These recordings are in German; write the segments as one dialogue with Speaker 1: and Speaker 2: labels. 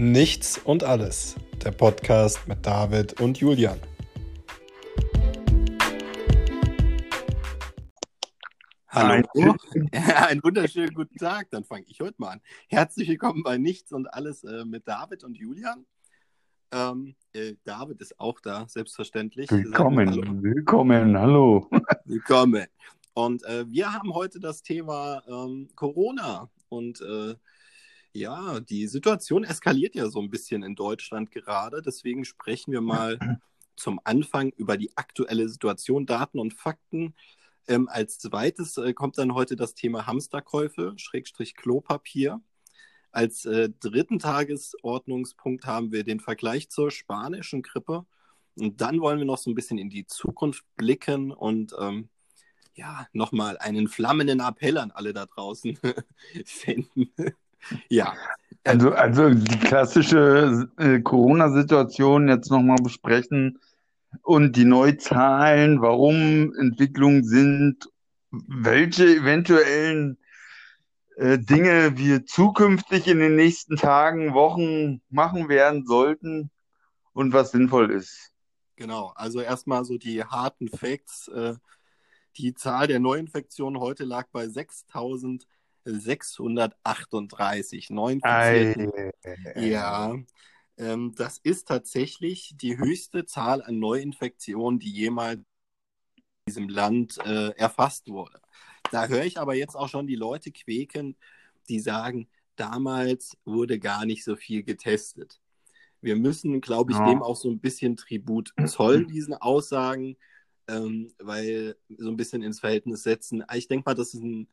Speaker 1: Nichts und alles, der Podcast mit David und Julian.
Speaker 2: Hallo. Ja, einen wunderschönen guten Tag. Dann fange ich heute mal an. Herzlich willkommen bei Nichts und alles äh, mit David und Julian. Ähm, äh, David ist auch da, selbstverständlich.
Speaker 3: Willkommen, hallo. willkommen, hallo.
Speaker 2: Willkommen. Und äh, wir haben heute das Thema ähm, Corona. Und äh, ja, die Situation eskaliert ja so ein bisschen in Deutschland gerade. Deswegen sprechen wir mal zum Anfang über die aktuelle Situation, Daten und Fakten. Ähm, als zweites äh, kommt dann heute das Thema Hamsterkäufe, Schrägstrich Klopapier. Als äh, dritten Tagesordnungspunkt haben wir den Vergleich zur spanischen Grippe. Und dann wollen wir noch so ein bisschen in die Zukunft blicken und ähm, ja, nochmal einen flammenden Appell an alle da draußen senden. Ja.
Speaker 3: Also, also die klassische äh, Corona-Situation jetzt nochmal besprechen und die Neuzahlen, warum Entwicklungen sind, welche eventuellen äh, Dinge wir zukünftig in den nächsten Tagen, Wochen machen werden sollten und was sinnvoll ist.
Speaker 2: Genau, also erstmal so die harten Facts. Äh, die Zahl der Neuinfektionen heute lag bei 6.638. 9 Ja, ähm, das ist tatsächlich die höchste Zahl an Neuinfektionen, die jemals in diesem Land äh, erfasst wurde. Da höre ich aber jetzt auch schon die Leute quäken, die sagen, damals wurde gar nicht so viel getestet. Wir müssen, glaube ich, ja. dem auch so ein bisschen Tribut zollen, diesen Aussagen, ähm, weil so ein bisschen ins Verhältnis setzen. Ich denke mal, das ist ein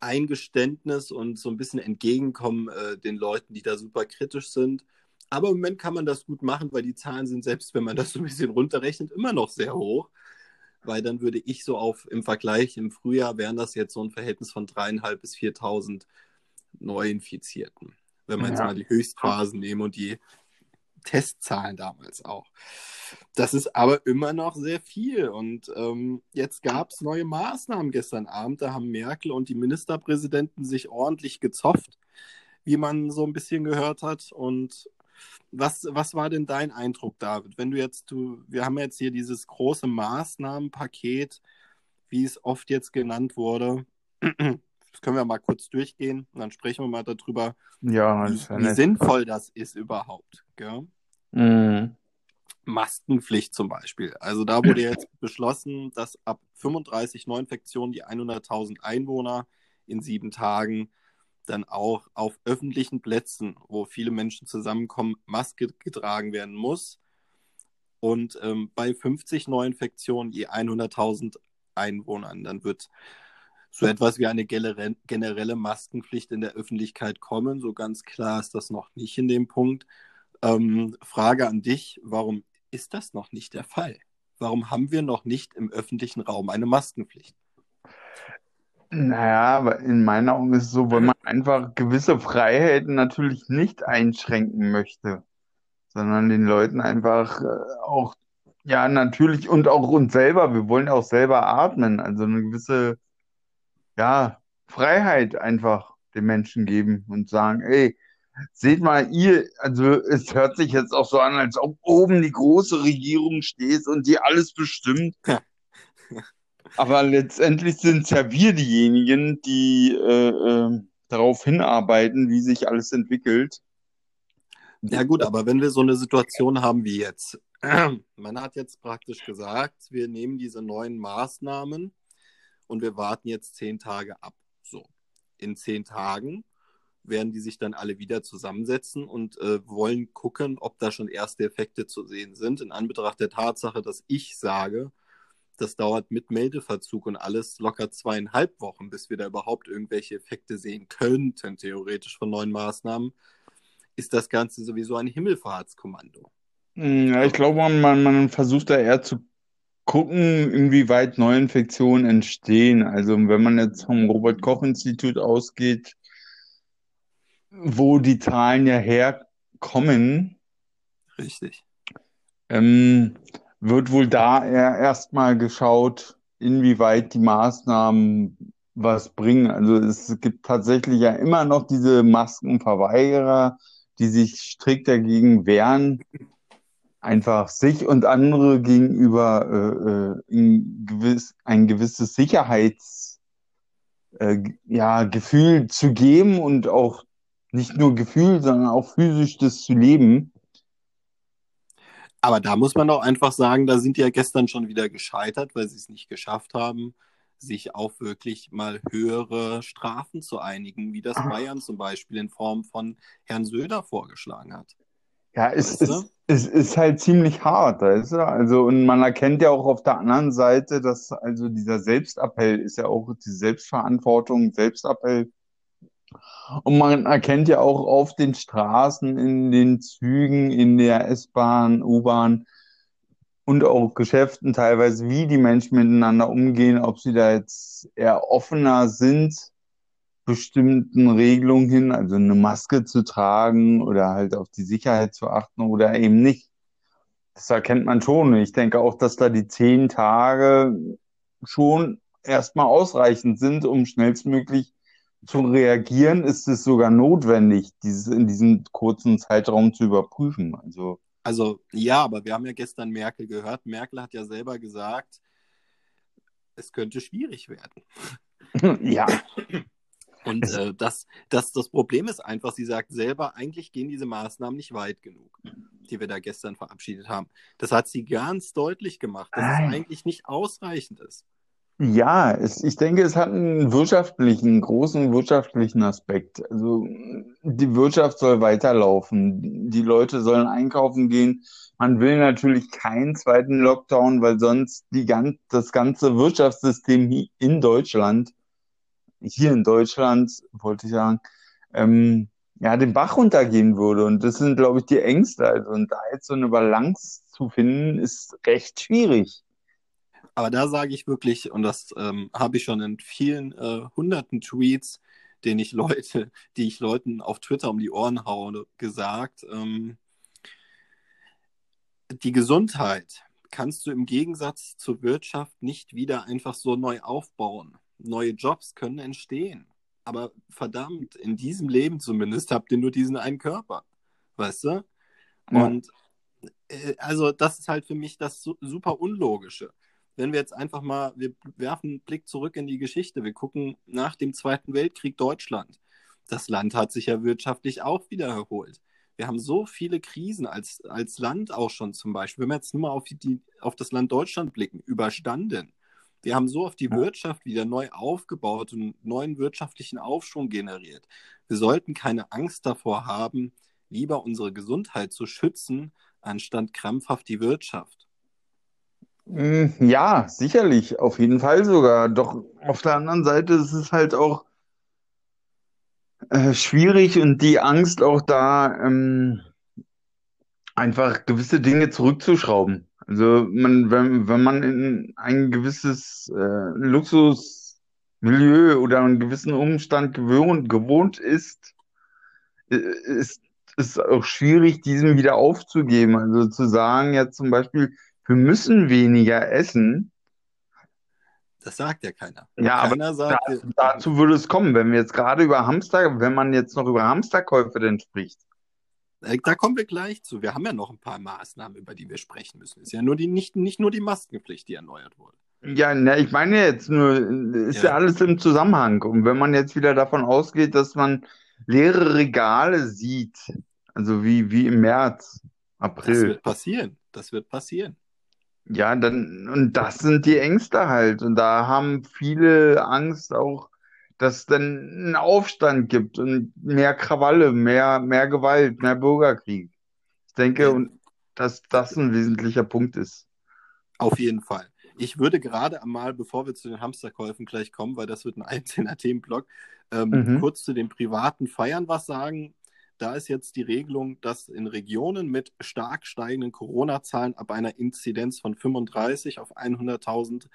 Speaker 2: Eingeständnis und so ein bisschen entgegenkommen äh, den Leuten, die da super kritisch sind. Aber im Moment kann man das gut machen, weil die Zahlen sind, selbst wenn man das so ein bisschen runterrechnet, immer noch sehr hoch. Weil dann würde ich so auf im Vergleich im Frühjahr wären das jetzt so ein Verhältnis von dreieinhalb bis 4.000 Neuinfizierten. Wenn man ja. jetzt mal die Höchstphasen nehmen und die Testzahlen damals auch. Das ist aber immer noch sehr viel. Und ähm, jetzt gab es neue Maßnahmen gestern Abend. Da haben Merkel und die Ministerpräsidenten sich ordentlich gezofft, wie man so ein bisschen gehört hat. Und was, was war denn dein Eindruck, David? Wenn du jetzt, du, wir haben jetzt hier dieses große Maßnahmenpaket, wie es oft jetzt genannt wurde. Das können wir mal kurz durchgehen und dann sprechen wir mal darüber,
Speaker 3: ja,
Speaker 2: wie, wie sinnvoll das ist überhaupt. Mhm. Maskenpflicht zum Beispiel. Also da wurde jetzt beschlossen, dass ab 35 Neuinfektionen die 100.000 Einwohner in sieben Tagen dann auch auf öffentlichen Plätzen, wo viele Menschen zusammenkommen, Maske getragen werden muss. Und ähm, bei 50 Neuinfektionen je 100.000 Einwohnern, dann wird so etwas wie eine generelle Maskenpflicht in der Öffentlichkeit kommen. So ganz klar ist das noch nicht in dem Punkt. Ähm, Frage an dich, warum ist das noch nicht der Fall? Warum haben wir noch nicht im öffentlichen Raum eine Maskenpflicht?
Speaker 3: Naja, in meinen Augen ist es so, weil man einfach gewisse Freiheiten natürlich nicht einschränken möchte, sondern den Leuten einfach äh, auch, ja, natürlich und auch uns selber, wir wollen auch selber atmen, also eine gewisse, ja, Freiheit einfach den Menschen geben und sagen, ey, seht mal, ihr, also es hört sich jetzt auch so an, als ob oben die große Regierung steht und die alles bestimmt. Aber letztendlich sind es ja wir diejenigen, die äh, äh, darauf hinarbeiten, wie sich alles entwickelt.
Speaker 2: Ja gut, aber wenn wir so eine Situation haben wie jetzt, man hat jetzt praktisch gesagt, wir nehmen diese neuen Maßnahmen und wir warten jetzt zehn Tage ab. So, in zehn Tagen werden die sich dann alle wieder zusammensetzen und äh, wollen gucken, ob da schon erste Effekte zu sehen sind. In Anbetracht der Tatsache, dass ich sage, das dauert mit Meldeverzug und alles locker zweieinhalb Wochen, bis wir da überhaupt irgendwelche Effekte sehen könnten, theoretisch von neuen Maßnahmen, ist das Ganze sowieso ein Himmelfahrtskommando.
Speaker 3: Hm, ja, ich glaube, man, man versucht da eher zu gucken, inwieweit Neuinfektionen entstehen. Also wenn man jetzt vom Robert Koch Institut ausgeht, wo die Zahlen ja herkommen.
Speaker 2: Richtig.
Speaker 3: Ähm, wird wohl da erstmal geschaut, inwieweit die Maßnahmen was bringen. Also es gibt tatsächlich ja immer noch diese Maskenverweigerer, die sich strikt dagegen wehren, einfach sich und andere gegenüber äh, äh ein, gewiss, ein gewisses Sicherheits äh, ja, Gefühl zu geben und auch nicht nur Gefühl, sondern auch physisch das zu leben.
Speaker 2: Aber da muss man doch einfach sagen, da sind die ja gestern schon wieder gescheitert, weil sie es nicht geschafft haben, sich auf wirklich mal höhere Strafen zu einigen, wie das Ach. Bayern zum Beispiel in Form von Herrn Söder vorgeschlagen hat.
Speaker 3: Ja, es ist, es ist halt ziemlich hart, weißt du? Also, und man erkennt ja auch auf der anderen Seite, dass also dieser Selbstappell ist ja auch die Selbstverantwortung, Selbstappell. Und man erkennt ja auch auf den Straßen, in den Zügen, in der S-Bahn, U-Bahn und auch Geschäften teilweise, wie die Menschen miteinander umgehen, ob sie da jetzt eher offener sind bestimmten Regelungen hin, also eine Maske zu tragen oder halt auf die Sicherheit zu achten oder eben nicht. Das erkennt man schon. Ich denke auch, dass da die zehn Tage schon erstmal ausreichend sind, um schnellstmöglich zu reagieren, ist es sogar notwendig, dieses in diesem kurzen Zeitraum zu überprüfen. Also,
Speaker 2: also ja, aber wir haben ja gestern Merkel gehört. Merkel hat ja selber gesagt, es könnte schwierig werden.
Speaker 3: ja.
Speaker 2: Und äh, das, das, das Problem ist einfach, sie sagt selber, eigentlich gehen diese Maßnahmen nicht weit genug, die wir da gestern verabschiedet haben. Das hat sie ganz deutlich gemacht, dass Nein. es eigentlich nicht ausreichend ist.
Speaker 3: Ja, es, ich denke, es hat einen wirtschaftlichen, großen wirtschaftlichen Aspekt. Also die Wirtschaft soll weiterlaufen, die Leute sollen einkaufen gehen. Man will natürlich keinen zweiten Lockdown, weil sonst die, das ganze Wirtschaftssystem in Deutschland hier in Deutschland, wollte ich sagen, ähm, ja, den Bach runtergehen würde. Und das sind, glaube ich, die Ängste. Also, und da jetzt so eine Balance zu finden, ist recht schwierig.
Speaker 2: Aber da sage ich wirklich, und das ähm, habe ich schon in vielen äh, hunderten Tweets, den ich Leute, die ich Leuten auf Twitter um die Ohren haue, gesagt, ähm, die Gesundheit kannst du im Gegensatz zur Wirtschaft nicht wieder einfach so neu aufbauen neue Jobs können entstehen. Aber verdammt, in diesem Leben zumindest habt ihr nur diesen einen Körper. Weißt du? Ja. Und äh, also das ist halt für mich das super Unlogische. Wenn wir jetzt einfach mal, wir werfen einen Blick zurück in die Geschichte, wir gucken nach dem Zweiten Weltkrieg Deutschland. Das Land hat sich ja wirtschaftlich auch wieder erholt. Wir haben so viele Krisen als, als Land auch schon zum Beispiel, wenn wir jetzt nur mal auf, die, auf das Land Deutschland blicken, überstanden. Wir haben so oft die Wirtschaft wieder neu aufgebaut und neuen wirtschaftlichen Aufschwung generiert. Wir sollten keine Angst davor haben, lieber unsere Gesundheit zu schützen, anstatt krampfhaft die Wirtschaft.
Speaker 3: Hm, ja, sicherlich, auf jeden Fall sogar. Doch auf der anderen Seite ist es halt auch äh, schwierig und die Angst auch da, ähm, einfach gewisse Dinge zurückzuschrauben. Also man, wenn, wenn man in ein gewisses äh, Luxusmilieu oder einen gewissen Umstand gewohnt, gewohnt ist, ist es auch schwierig, diesen wieder aufzugeben. Also zu sagen, ja zum Beispiel, wir müssen weniger essen.
Speaker 2: Das sagt ja keiner.
Speaker 3: Ja, keiner aber sagt, da, dazu würde es kommen, wenn wir jetzt gerade über Hamster, wenn man jetzt noch über Hamsterkäufe denn spricht.
Speaker 2: Äh, da kommen wir gleich zu. Wir haben ja noch ein paar Maßnahmen, über die wir sprechen müssen. Es ist ja nur die, nicht, nicht nur die Maskenpflicht, die erneuert wurde.
Speaker 3: Ja, na, ich meine jetzt nur, ist ja. ja alles im Zusammenhang. Und wenn man jetzt wieder davon ausgeht, dass man leere Regale sieht, also wie, wie im März, April. Das
Speaker 2: wird passieren. Das wird passieren.
Speaker 3: Ja, dann, und das sind die Ängste halt. Und da haben viele Angst auch, dass es dann einen Aufstand gibt und mehr Krawalle, mehr, mehr Gewalt, mehr Bürgerkrieg. Ich denke, dass das ein wesentlicher Punkt ist.
Speaker 2: Auf jeden Fall. Ich würde gerade einmal, bevor wir zu den Hamsterkäufen gleich kommen, weil das wird ein einzelner Themenblock, ähm, mhm. kurz zu den privaten Feiern was sagen. Da ist jetzt die Regelung, dass in Regionen mit stark steigenden Corona-Zahlen ab einer Inzidenz von 35 auf 100.000 äh,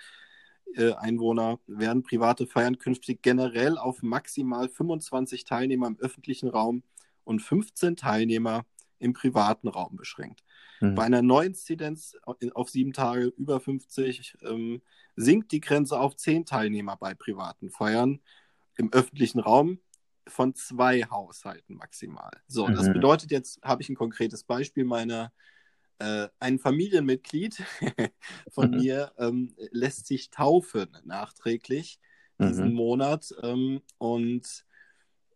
Speaker 2: Einwohner werden private Feiern künftig generell auf maximal 25 Teilnehmer im öffentlichen Raum und 15 Teilnehmer im privaten Raum beschränkt. Mhm. Bei einer Neuinzidenz auf sieben Tage über 50 ähm, sinkt die Grenze auf 10 Teilnehmer bei privaten Feiern im öffentlichen Raum. von zwei Haushalten maximal. So, mhm. das bedeutet jetzt, habe ich ein konkretes Beispiel meiner äh, ein Familienmitglied von mhm. mir ähm, lässt sich taufen nachträglich diesen mhm. Monat ähm, und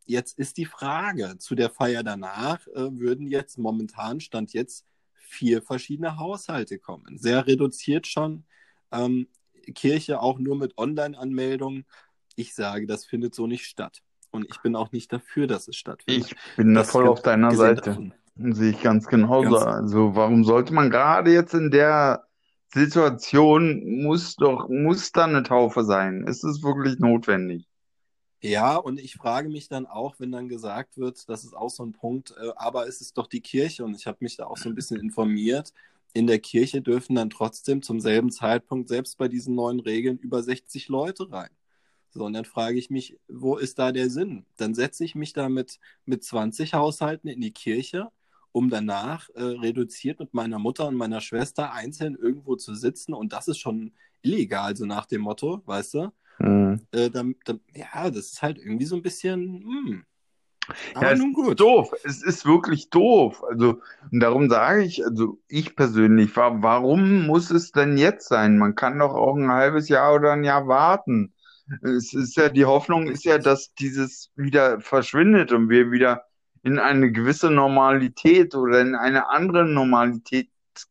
Speaker 2: jetzt ist die Frage zu der Feier danach äh, würden jetzt momentan stand jetzt vier verschiedene Haushalte kommen, sehr reduziert schon. Ähm, Kirche auch nur mit Online-Anmeldung. Ich sage, das findet so nicht statt. Und ich bin auch nicht dafür, dass es stattfindet.
Speaker 3: Ich bin da voll auf deiner Seite. Davon. Sehe ich ganz genauso. Ganz also warum sollte man gerade jetzt in der Situation, muss doch, muss da eine Taufe sein? Ist es wirklich notwendig?
Speaker 2: Ja, und ich frage mich dann auch, wenn dann gesagt wird, das ist auch so ein Punkt, äh, aber es ist doch die Kirche und ich habe mich da auch so ein bisschen informiert. In der Kirche dürfen dann trotzdem zum selben Zeitpunkt, selbst bei diesen neuen Regeln, über 60 Leute rein. So, und dann frage ich mich, wo ist da der Sinn? Dann setze ich mich da mit, mit 20 Haushalten in die Kirche, um danach äh, reduziert mit meiner Mutter und meiner Schwester einzeln irgendwo zu sitzen. Und das ist schon illegal, so nach dem Motto, weißt du? Mhm. Äh, dann, dann, ja, das ist halt irgendwie so ein bisschen. Hm.
Speaker 3: Aber ja, nun gut. Doof. Es ist wirklich doof. Also, und darum sage ich, also ich persönlich, warum muss es denn jetzt sein? Man kann doch auch ein halbes Jahr oder ein Jahr warten. Es ist ja, die Hoffnung ist ja, dass dieses wieder verschwindet und wir wieder in eine gewisse Normalität oder in eine andere Normalität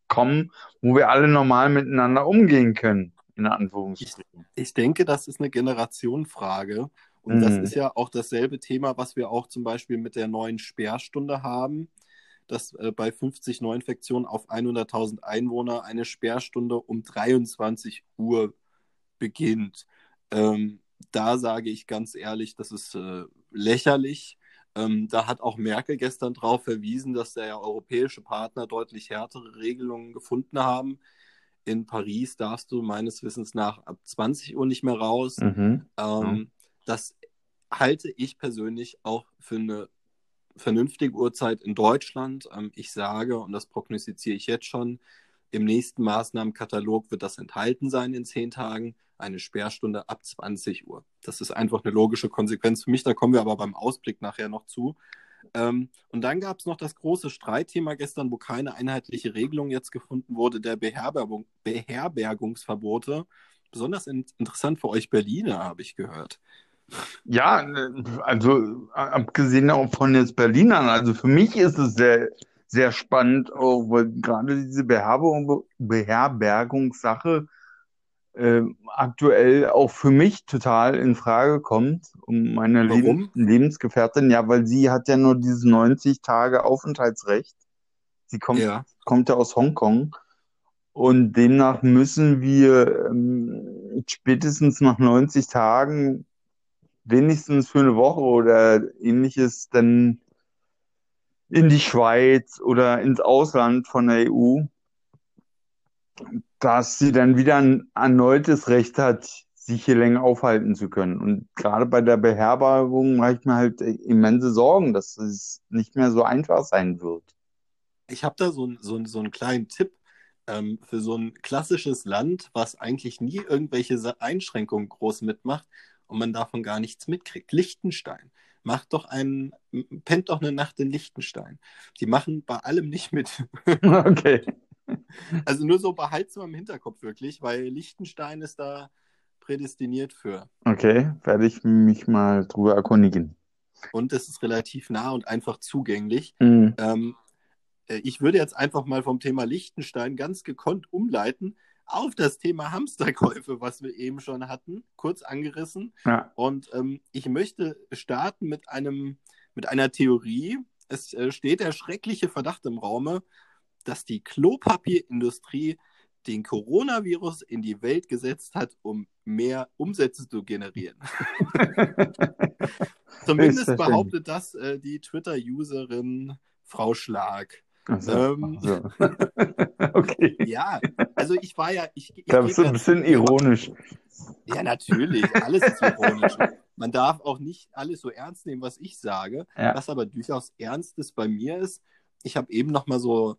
Speaker 3: kommen, wo wir alle normal miteinander umgehen können, in Anführungsstrichen.
Speaker 2: Ich, ich denke, das ist eine Generationenfrage. Und mhm. das ist ja auch dasselbe Thema, was wir auch zum Beispiel mit der neuen Sperrstunde haben, dass äh, bei 50 Neuinfektionen auf 100.000 Einwohner eine Sperrstunde um 23 Uhr beginnt. Ähm, da sage ich ganz ehrlich, das ist äh, lächerlich. Ähm, da hat auch Merkel gestern darauf verwiesen, dass der europäische Partner deutlich härtere Regelungen gefunden haben. In Paris darfst du meines Wissens nach ab 20 Uhr nicht mehr raus. Mhm. Ähm, das halte ich persönlich auch für eine vernünftige Uhrzeit in Deutschland. Ähm, ich sage, und das prognostiziere ich jetzt schon, im nächsten Maßnahmenkatalog wird das enthalten sein in zehn Tagen eine Sperrstunde ab 20 Uhr. Das ist einfach eine logische Konsequenz für mich. Da kommen wir aber beim Ausblick nachher noch zu. Ähm, und dann gab es noch das große Streitthema gestern, wo keine einheitliche Regelung jetzt gefunden wurde, der Beherbergung, Beherbergungsverbote. Besonders in, interessant für euch Berliner, habe ich gehört.
Speaker 3: Ja, also abgesehen auch von jetzt Berlinern, also für mich ist es sehr, sehr spannend, auch weil gerade diese Beherbergung, Beherbergungssache äh, aktuell auch für mich total in Frage kommt, um meine Leb Lebensgefährtin, ja, weil sie hat ja nur dieses 90 Tage Aufenthaltsrecht. Sie kommt, ja. kommt ja aus Hongkong. Und demnach müssen wir ähm, spätestens nach 90 Tagen wenigstens für eine Woche oder ähnliches dann in die Schweiz oder ins Ausland von der EU dass sie dann wieder ein erneutes Recht hat, sich hier länger aufhalten zu können. Und gerade bei der Beherbergung mache ich mir halt immense Sorgen, dass es nicht mehr so einfach sein wird.
Speaker 2: Ich habe da so, so, so einen kleinen Tipp ähm, für so ein klassisches Land, was eigentlich nie irgendwelche Einschränkungen groß mitmacht und man davon gar nichts mitkriegt. Liechtenstein. Macht doch einen, pennt doch eine Nacht in Liechtenstein. Die machen bei allem nicht mit.
Speaker 3: okay.
Speaker 2: Also nur so behalten wir im Hinterkopf wirklich, weil Liechtenstein ist da prädestiniert für.
Speaker 3: Okay, werde ich mich mal drüber erkundigen.
Speaker 2: Und es ist relativ nah und einfach zugänglich. Mhm. Ähm, äh, ich würde jetzt einfach mal vom Thema Liechtenstein ganz gekonnt umleiten auf das Thema Hamsterkäufe, was wir eben schon hatten, kurz angerissen. Ja. Und ähm, ich möchte starten mit einem mit einer Theorie. Es äh, steht der schreckliche Verdacht im Raume, dass die Klopapierindustrie den Coronavirus in die Welt gesetzt hat, um mehr Umsätze zu generieren. Zumindest behauptet das äh, die Twitter-Userin Frau Schlag.
Speaker 3: Also, ähm, also. okay.
Speaker 2: Ja, also ich war ja. Ich, ich
Speaker 3: da bist du ein bisschen ironisch.
Speaker 2: Ja, natürlich. Alles ist ironisch. Man darf auch nicht alles so ernst nehmen, was ich sage. Ja. Was aber durchaus Ernstes bei mir ist. Ich habe eben noch mal so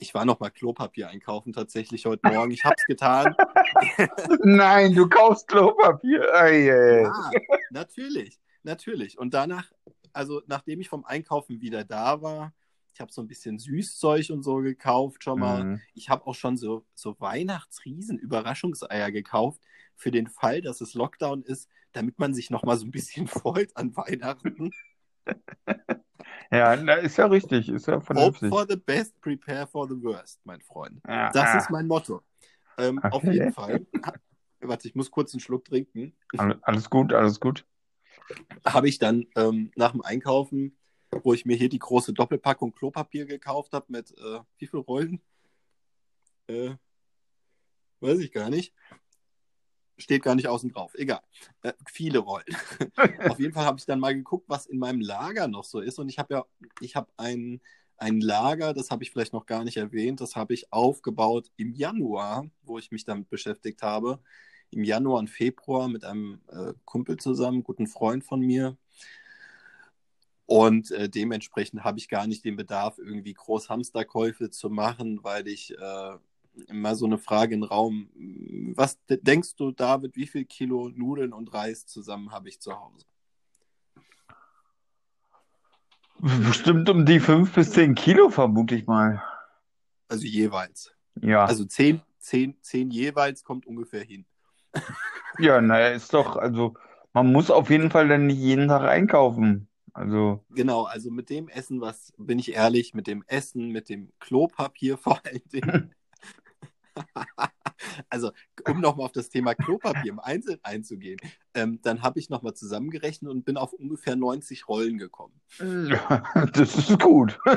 Speaker 2: ich war noch mal Klopapier einkaufen tatsächlich heute Morgen. Ich habe es getan.
Speaker 3: Nein, du kaufst Klopapier. Oh, yeah.
Speaker 2: Ja, natürlich, natürlich. Und danach also nachdem ich vom Einkaufen wieder da war, ich habe so ein bisschen Süßzeug und so gekauft schon mal.
Speaker 3: Mhm.
Speaker 2: Ich habe auch schon so, so Weihnachtsriesen-Überraschungseier gekauft für den Fall, dass es Lockdown ist, damit man sich noch mal so ein bisschen freut an Weihnachten.
Speaker 3: Ja, ist ja richtig, ist ja
Speaker 2: Hope
Speaker 3: vernünftig.
Speaker 2: for the best, prepare for the worst, mein Freund.
Speaker 3: Ja,
Speaker 2: Das
Speaker 3: ah,
Speaker 2: ist mein Motto. Ähm, Auf
Speaker 3: Okay.
Speaker 2: jeden Fall. Warte, ich muss kurz einen Schluck trinken.
Speaker 3: all- alles gut, alles gut.
Speaker 2: Habe ich dann ähm, nach dem Einkaufen, wo ich mir hier die große Doppelpackung Klopapier gekauft habe mit äh, wie viel Rollen? Äh, weiß ich gar nicht. Steht gar nicht außen drauf. Egal. Äh, viele Rollen. Auf jeden Fall habe ich dann mal geguckt, was in meinem Lager noch so ist. Und ich habe ja, ich habe ein, ein Lager, das habe ich vielleicht noch gar nicht erwähnt, das habe ich aufgebaut im Januar, wo ich mich damit beschäftigt habe. Im Januar und Februar mit einem äh, Kumpel zusammen, guten Freund von mir. Und äh, dementsprechend habe ich gar nicht den Bedarf, irgendwie groß Hamsterkäufe zu machen, weil ich äh, immer so eine Frage in den Raum, was de- denkst du, David, wie viel Kilo Nudeln und Reis zusammen habe ich zu Hause?
Speaker 3: Bestimmt um die fünf bis zehn Kilo, vermute ich mal.
Speaker 2: Also jeweils.
Speaker 3: Ja,
Speaker 2: Also zehn, zehn, zehn jeweils kommt ungefähr hin.
Speaker 3: ja, naja, ist doch, also man muss auf jeden Fall dann nicht jeden Tag einkaufen. Also,
Speaker 2: Genau, also mit dem Essen, was, bin ich ehrlich, mit dem Essen, mit dem Klopapier vor allen Dingen. Also, um nochmal auf das Thema Klopapier im Einzelnen einzugehen, ähm, dann habe ich nochmal zusammengerechnet und bin auf ungefähr 90 Rollen gekommen.
Speaker 3: das ist gut.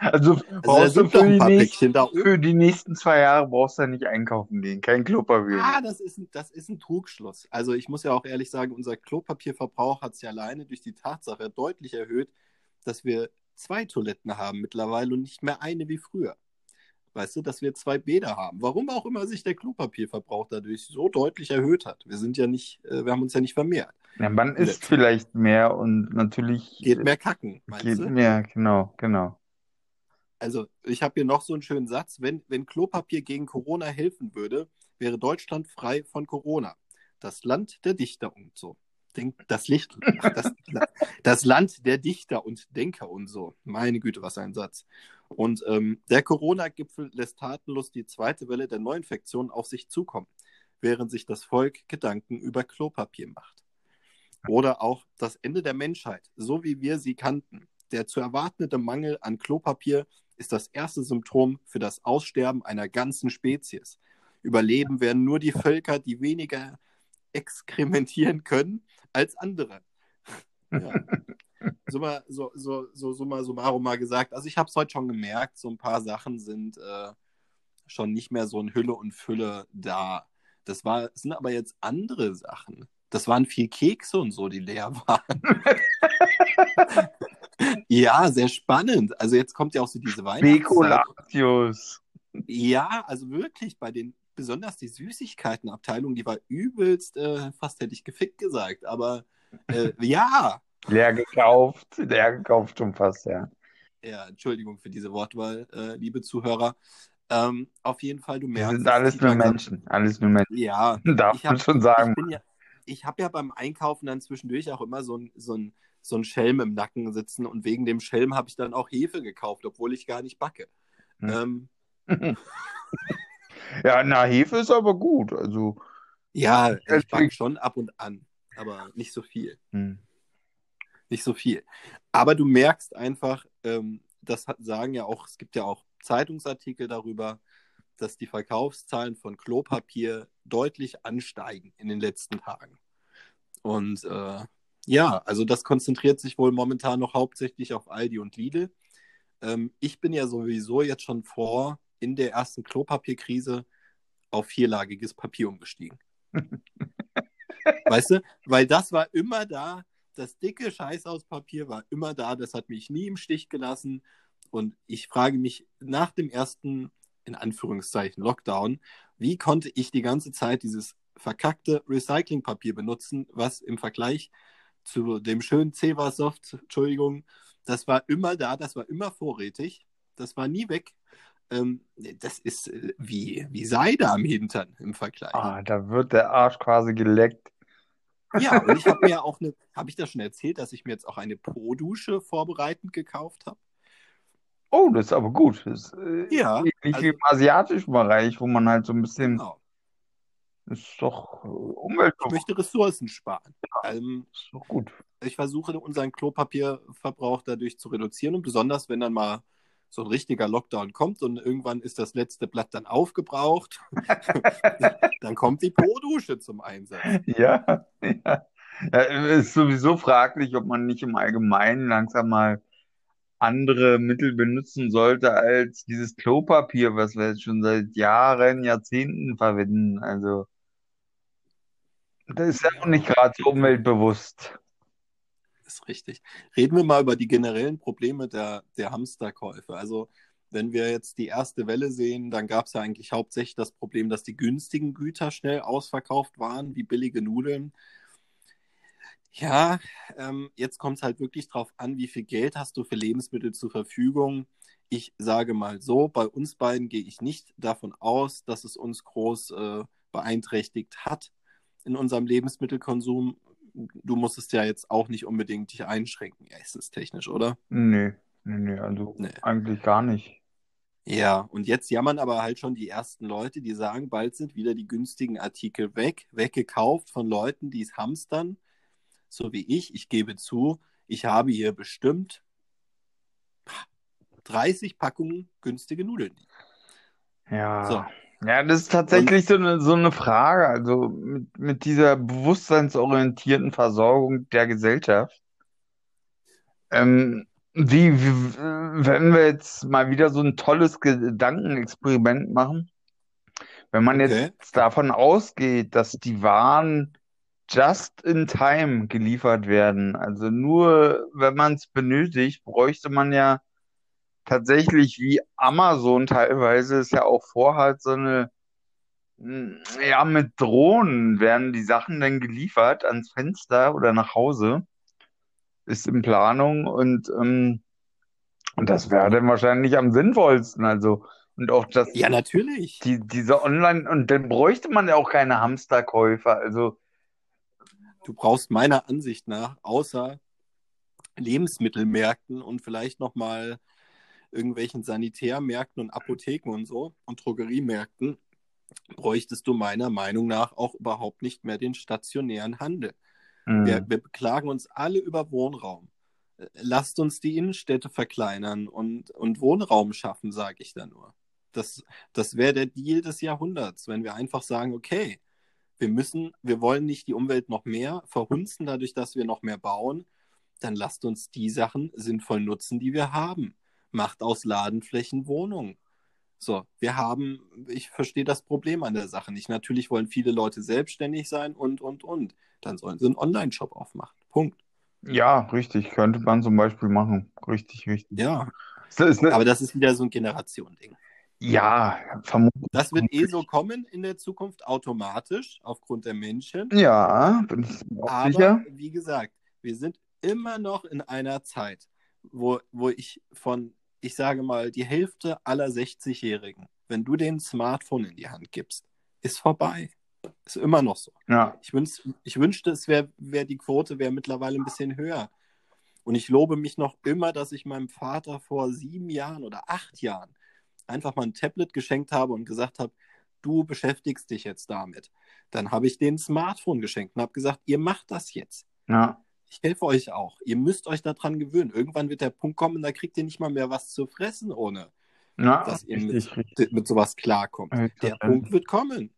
Speaker 3: Also
Speaker 2: Also
Speaker 3: du für die nächsten, für die nächsten zwei Jahre brauchst du ja nicht einkaufen gehen. Kein Klopapier.
Speaker 2: Ah, das ist, ein, das ist ein Trugschluss. Also ich muss ja auch ehrlich sagen, unser Klopapierverbrauch hat sich alleine durch die Tatsache deutlich erhöht, dass wir zwei Toiletten haben mittlerweile und nicht mehr eine wie früher. Weißt du, dass wir zwei Bäder haben. Warum auch immer sich der Klopapierverbrauch dadurch so deutlich erhöht hat. Wir sind ja nicht, äh, wir haben uns ja nicht vermehrt.
Speaker 3: Ja, man isst vielleicht mehr und natürlich
Speaker 2: Geht mehr kacken, meinst
Speaker 3: geht
Speaker 2: du?
Speaker 3: mehr, genau, genau.
Speaker 2: Also, ich habe hier noch so einen schönen Satz. Wenn, wenn Klopapier gegen Corona helfen würde, wäre Deutschland frei von Corona. Das Land der Dichter und so. Denk, das, Licht, das, das Land der Dichter und Denker und so. Meine Güte, was ein Satz. Und ähm, der Corona-Gipfel lässt tatenlos die zweite Welle der Neuinfektion auf sich zukommen, während sich das Volk Gedanken über Klopapier macht. Oder auch das Ende der Menschheit, so wie wir sie kannten. Der zu erwartende Mangel an Klopapier ist das erste Symptom für das Aussterben einer ganzen Spezies. Überleben werden nur die Völker, die weniger exkrementieren können als andere. Ja. So mal, so, so, so, so mal summarum mal gesagt. Also ich habe es heute schon gemerkt, so ein paar Sachen sind äh, schon nicht mehr so in Hülle und Fülle da. Das war, sind aber jetzt andere Sachen. Das waren viel Kekse und so, die leer waren. ja, sehr spannend. Also jetzt kommt ja auch so diese Weihnachtszeit.
Speaker 3: Spekulatius.
Speaker 2: Ja, also wirklich bei den, besonders die Süßigkeitenabteilung, die war übelst, äh, fast hätte ich gefickt gesagt, aber äh, ja.
Speaker 3: Leer gekauft, leer gekauft schon fast, ja.
Speaker 2: Ja, Entschuldigung für diese Wortwahl, äh, liebe Zuhörer. Ähm, auf jeden Fall, du merkst.
Speaker 3: sind
Speaker 2: es
Speaker 3: alles nur Menschen, alles nur Menschen,
Speaker 2: Ja,
Speaker 3: darf
Speaker 2: ich
Speaker 3: man
Speaker 2: hab-
Speaker 3: schon
Speaker 2: ich
Speaker 3: sagen.
Speaker 2: bin ja, ich habe ja beim Einkaufen dann zwischendurch auch immer so ein, so ein, so ein Schelm im Nacken sitzen und wegen dem Schelm habe ich dann auch Hefe gekauft, obwohl ich gar nicht backe.
Speaker 3: Hm.
Speaker 2: Ähm,
Speaker 3: Ja, na, Hefe ist aber gut, also.
Speaker 2: ja, ich backe schon ab und an, aber nicht so viel.
Speaker 3: Hm.
Speaker 2: Nicht so viel. Aber du merkst einfach, ähm, das sagen ja auch, es gibt ja auch Zeitungsartikel darüber, dass die Verkaufszahlen von Klopapier deutlich ansteigen in den letzten Tagen. Und äh, ja, also das konzentriert sich wohl momentan noch hauptsächlich auf Aldi und Lidl. Ähm, ich bin ja sowieso jetzt schon vor in der ersten Klopapierkrise auf vierlagiges Papier umgestiegen. weißt du? Weil das war immer da, das dicke Scheißhauspapier war immer da, das hat mich nie im Stich gelassen. Und ich frage mich nach dem ersten, in Anführungszeichen, Lockdown, wie konnte ich die ganze Zeit dieses verkackte Recyclingpapier benutzen, was im Vergleich zu dem schönen Cevasoft, Entschuldigung, das war immer da, das war immer vorrätig, das war nie weg. Ähm, das ist äh, wie, wie Seide am Hintern im Vergleich.
Speaker 3: Ah, da wird der Arsch quasi geleckt.
Speaker 2: Ja, und ich habe mir auch eine, habe ich das schon erzählt, dass ich mir jetzt auch eine Po-Dusche vorbereitend gekauft habe?
Speaker 3: Oh, das ist aber gut. Das ist äh,
Speaker 2: Ja,
Speaker 3: ähnlich wie
Speaker 2: also
Speaker 3: im asiatischen Bereich, wo man halt so ein bisschen,
Speaker 2: genau.
Speaker 3: ist doch äh,
Speaker 2: Ich
Speaker 3: umweltbewusst,
Speaker 2: möchte Ressourcen sparen. Ähm,
Speaker 3: ist doch gut.
Speaker 2: ich versuche unseren Klopapierverbrauch dadurch zu reduzieren und besonders wenn dann mal so ein richtiger Lockdown kommt und irgendwann ist das letzte Blatt dann aufgebraucht, dann kommt die Po-Dusche zum Einsatz.
Speaker 3: Ja, ja. Ja, ist sowieso fraglich, ob man nicht im Allgemeinen langsam mal andere Mittel benutzen sollte als dieses Klopapier, was wir jetzt schon seit Jahren, Jahrzehnten verwenden. Also, das ist ja auch nicht gerade so umweltbewusst.
Speaker 2: Ist richtig. Reden wir mal über die generellen Probleme der, der Hamsterkäufe. Also, wenn wir jetzt die erste Welle sehen, dann gab es ja eigentlich hauptsächlich das Problem, dass die günstigen Güter schnell ausverkauft waren, wie billige Nudeln. Ja, ähm, jetzt kommt es halt wirklich drauf an, wie viel Geld hast du für Lebensmittel zur Verfügung. Ich sage mal so, bei uns beiden gehe ich nicht davon aus, dass es uns groß äh, beeinträchtigt hat in unserem Lebensmittelkonsum. Du musstest ja jetzt auch nicht unbedingt dich einschränken, essenstechnisch, oder?
Speaker 3: Nee, nee, nee, also
Speaker 2: Nee.
Speaker 3: eigentlich gar nicht.
Speaker 2: Ja, und jetzt jammern aber halt schon die ersten Leute, die sagen, bald sind wieder die günstigen Artikel weg, weggekauft von Leuten, die es hamstern, so wie ich. Ich gebe zu, ich habe hier bestimmt 30 Packungen günstige Nudeln.
Speaker 3: Ja.
Speaker 2: So.
Speaker 3: Ja, das ist tatsächlich so eine, so eine Frage. Also mit, mit dieser bewusstseinsorientierten Versorgung der Gesellschaft. Ähm, wie, wie, wenn wir jetzt mal wieder so ein tolles Gedankenexperiment machen, wenn man
Speaker 2: Okay.
Speaker 3: jetzt davon ausgeht, dass die Waren just in time geliefert werden, also nur wenn man es benötigt, bräuchte man ja tatsächlich wie Amazon teilweise es ja auch vorhat, so eine, mm, ja, mit Drohnen werden die Sachen dann geliefert ans Fenster oder nach Hause. Ist in Planung und, ähm, und das wäre dann wahrscheinlich am sinnvollsten. Also, und auch das,
Speaker 2: Ja, natürlich.
Speaker 3: die, diese Online, und dann bräuchte man ja auch keine Hamsterkäufer. Also,
Speaker 2: Du brauchst meiner Ansicht nach außer Lebensmittelmärkten und vielleicht nochmal irgendwelchen Sanitärmärkten und Apotheken und so und Drogeriemärkten, bräuchtest du meiner Meinung nach auch überhaupt nicht mehr den stationären Handel.
Speaker 3: mm,
Speaker 2: Wir, wir beklagen uns alle über Wohnraum. Lasst uns die Innenstädte verkleinern und, und Wohnraum schaffen, sage ich da nur. Das, das wäre der Deal des Jahrhunderts, wenn wir einfach sagen, okay, wir müssen, wir wollen nicht die Umwelt noch mehr verhunzen, dadurch, dass wir noch mehr bauen, dann lasst uns die Sachen sinnvoll nutzen, die wir haben. Macht aus Ladenflächen Wohnungen. So, wir haben, ich verstehe das Problem an der Sache nicht. Natürlich wollen viele Leute selbstständig sein und, und, und. Dann sollen sie einen Online-Shop aufmachen. Punkt.
Speaker 3: ja, richtig, könnte man zum Beispiel machen. Richtig, richtig.
Speaker 2: Ja,
Speaker 3: Das ist eine,
Speaker 2: aber das ist wieder so ein Generation-Ding.
Speaker 3: ja, vermutlich.
Speaker 2: Das wird eh so kommen in der Zukunft automatisch aufgrund der Menschen.
Speaker 3: Ja, bin ich auch
Speaker 2: Aber
Speaker 3: sicher.
Speaker 2: wie gesagt, wir sind immer noch in einer Zeit, wo, wo ich von, ich sage mal, die Hälfte aller 60-Jährigen, wenn du ein Smartphone in die Hand gibst, ist vorbei. Ist immer noch so.
Speaker 3: Ja,
Speaker 2: Ich, wünsch, ich wünschte, es wäre wär die Quote wäre mittlerweile ein bisschen höher. Und ich lobe mich noch immer, dass ich meinem Vater vor sieben Jahren oder acht Jahren einfach mal ein Tablet geschenkt habe und gesagt habe, du beschäftigst dich jetzt damit. Dann habe ich ein Smartphone geschenkt und habe gesagt, ihr macht das jetzt.
Speaker 3: ja,
Speaker 2: Ich helfe euch auch. Ihr müsst euch daran gewöhnen. Irgendwann wird der Punkt kommen, da kriegt ihr nicht mal mehr was zu fressen, ohne
Speaker 3: ja,
Speaker 2: dass ihr
Speaker 3: richtig,
Speaker 2: mit,
Speaker 3: richtig.
Speaker 2: mit sowas klarkommt. Der
Speaker 3: Höchstwahrscheinlich.
Speaker 2: Punkt wird kommen.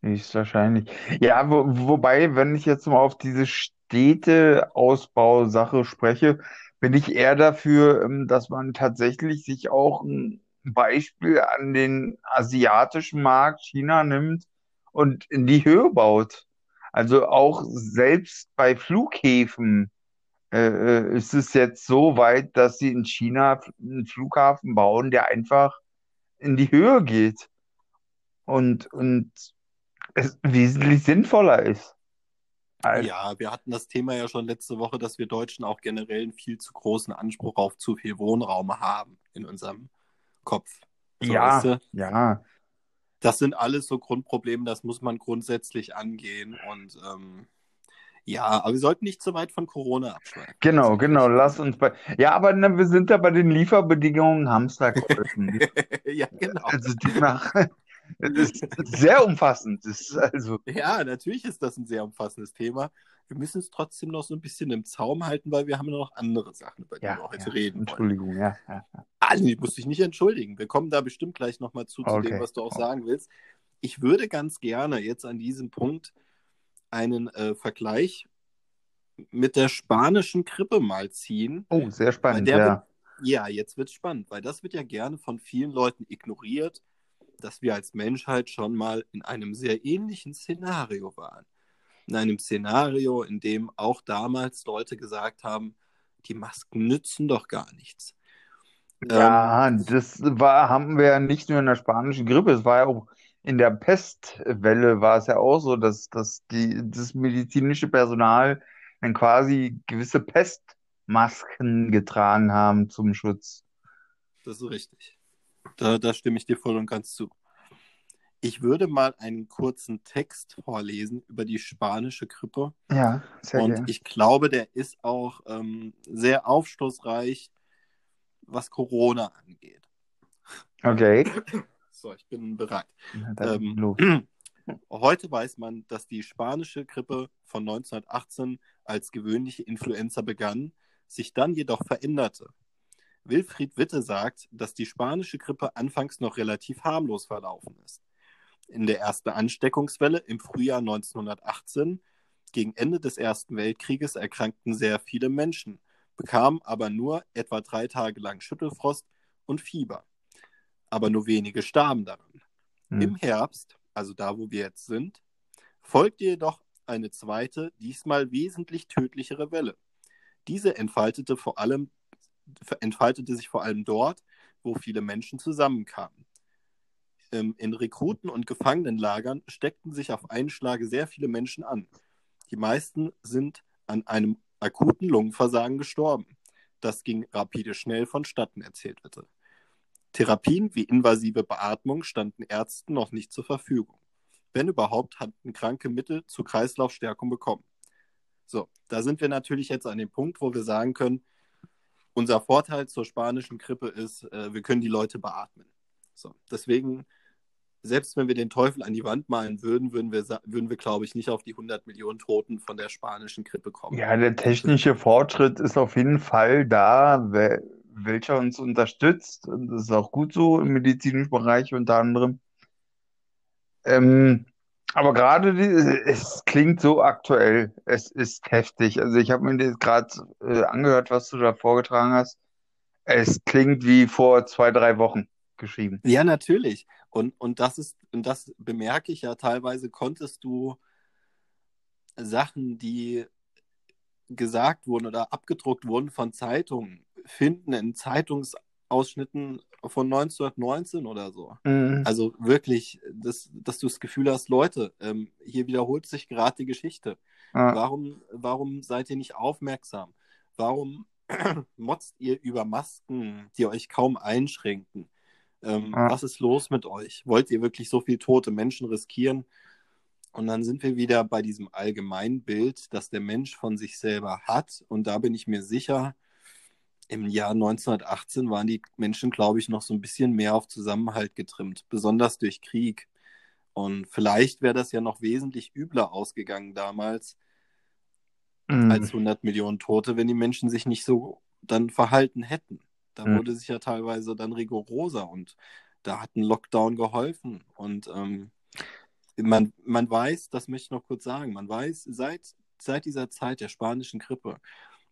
Speaker 3: Höchstwahrscheinlich. Ja, wo, wobei, wenn ich jetzt mal auf diese Städteausbausache spreche, bin ich eher dafür, ähm, dass man tatsächlich sich auch ein Beispiel an den asiatischen Markt China nimmt und in die Höhe baut. Also auch selbst bei Flughäfen äh, äh, ist es jetzt so weit, dass sie in China einen Flughafen bauen, der einfach in die Höhe geht und, und es wesentlich sinnvoller ist. Als,
Speaker 2: Ja, wir hatten das Thema ja schon letzte Woche, dass wir Deutschen auch generell einen viel zu großen Anspruch auf zu viel Wohnraum haben in unserem Kopf. So,
Speaker 3: ja,
Speaker 2: weißt du?
Speaker 3: ja,
Speaker 2: Das sind alles so Grundprobleme, das muss man grundsätzlich angehen. Und ähm, Ja, aber wir sollten nicht zu weit von Corona abschweifen.
Speaker 3: Genau, genau. Lass uns bei. Ja, aber ne, wir sind da bei den Lieferbedingungen Hamster geholfen.
Speaker 2: ja, genau.
Speaker 3: Also die nach. Das ist sehr umfassend. Das ist also.
Speaker 2: Ja, natürlich ist das ein sehr umfassendes Thema. Wir müssen es trotzdem noch so ein bisschen im Zaum halten, weil wir haben noch andere Sachen, über die
Speaker 3: Ja,
Speaker 2: wir heute
Speaker 3: ja.
Speaker 2: reden wollen.
Speaker 3: Entschuldigung, ja. ja.
Speaker 2: Also, ich muss dich nicht entschuldigen. Wir kommen da bestimmt gleich nochmal zu, zu
Speaker 3: Okay.
Speaker 2: dem, was du auch sagen willst. Ich würde ganz gerne jetzt an diesem Punkt einen äh, Vergleich mit der spanischen Grippe mal ziehen.
Speaker 3: Oh, sehr spannend, ja.
Speaker 2: Ja, jetzt wird spannend, weil das wird ja gerne von vielen Leuten ignoriert, dass wir als Menschheit schon mal in einem sehr ähnlichen Szenario waren. In einem Szenario, in dem auch damals Leute gesagt haben, die Masken nützen doch gar nichts.
Speaker 3: Ja, das war, haben wir ja nicht nur in der spanischen Grippe, es war ja auch in der Pestwelle war es ja auch so, dass, dass die, das medizinische Personal dann quasi gewisse Pestmasken getragen haben zum Schutz.
Speaker 2: Das ist richtig. Da, da stimme ich dir voll und ganz zu. Ich würde mal einen kurzen Text vorlesen über die spanische Grippe.
Speaker 3: Ja, sehr
Speaker 2: und
Speaker 3: gerne.
Speaker 2: ich glaube, der ist auch ähm, sehr aufschlussreich, was Corona angeht.
Speaker 3: Okay.
Speaker 2: So, ich bin bereit.
Speaker 3: Dann
Speaker 2: Ähm. Heute weiß man, dass die spanische Grippe von 1918 als gewöhnliche Influenza begann, sich dann jedoch veränderte. Wilfried Witte sagt, dass die spanische Grippe anfangs noch relativ harmlos verlaufen ist. In der ersten Ansteckungswelle im Frühjahr 1918, gegen Ende des Ersten Weltkrieges, erkrankten sehr viele Menschen, bekamen aber nur etwa drei Tage lang Schüttelfrost und Fieber. Aber nur wenige starben daran.
Speaker 3: Hm.
Speaker 2: Im Herbst, also da, wo wir jetzt sind, folgte jedoch eine zweite, diesmal wesentlich tödlichere Welle. Diese entfaltete, vor allem, entfaltete sich vor allem dort, wo viele Menschen zusammenkamen. Ähm, In Rekruten- und Gefangenenlagern steckten sich auf einen Schlag sehr viele Menschen an. Die meisten sind an einem akuten Lungenversagen gestorben. Das ging rapide schnell vonstatten, erzählt Witte. Therapien wie invasive Beatmung standen Ärzten noch nicht zur Verfügung. Wenn überhaupt, hatten Kranke Mittel zur Kreislaufstärkung bekommen. So, da sind wir natürlich jetzt an dem Punkt, wo wir sagen können, unser Vorteil zur spanischen Grippe ist, äh, wir können die Leute beatmen. So, deswegen, selbst wenn wir den Teufel an die Wand malen würden, würden wir, würden wir glaube ich, nicht auf die 100 Millionen Toten von der spanischen Grippe kommen.
Speaker 3: Ja, der technische Fortschritt ist auf jeden Fall da, wel- welcher uns unterstützt. Und das ist auch gut so im medizinischen Bereich unter anderem. Ähm, aber gerade es klingt so aktuell. Es ist heftig. Also ich habe mir das gerade äh, angehört, was du da vorgetragen hast. Es klingt wie vor zwei, drei Wochen geschrieben.
Speaker 2: Ja, natürlich. Und, und das ist, und das bemerke ich ja teilweise, konntest du Sachen, die gesagt wurden oder abgedruckt wurden von Zeitungen, finden in Zeitungsausschnitten von 1919 oder so.
Speaker 3: Mhm.
Speaker 2: Also wirklich, dass, dass du das Gefühl hast, Leute, ähm, hier wiederholt sich gerade die Geschichte.
Speaker 3: Ja.
Speaker 2: Warum, warum seid ihr nicht aufmerksam? Warum motzt ihr über Masken, die euch kaum einschränken? Ähm,
Speaker 3: Ja.
Speaker 2: Was ist los mit euch? Wollt ihr wirklich so viel tote Menschen riskieren? Und dann sind wir wieder bei diesem Allgemeinbild, das der Mensch von sich selber hat. Und da bin ich mir sicher, im Jahr 1918 waren die Menschen, glaube ich, noch so ein bisschen mehr auf Zusammenhalt getrimmt, besonders durch Krieg. Und vielleicht wäre das ja noch wesentlich übler ausgegangen damals
Speaker 3: Mhm.
Speaker 2: als 100 Millionen Tote, wenn die Menschen sich nicht so dann verhalten hätten. Da
Speaker 3: Mhm.
Speaker 2: wurde sich ja teilweise dann rigoroser und da hat ein Lockdown geholfen. Und ähm, man, man weiß, das möchte ich noch kurz sagen, man weiß seit, seit dieser Zeit der spanischen Grippe,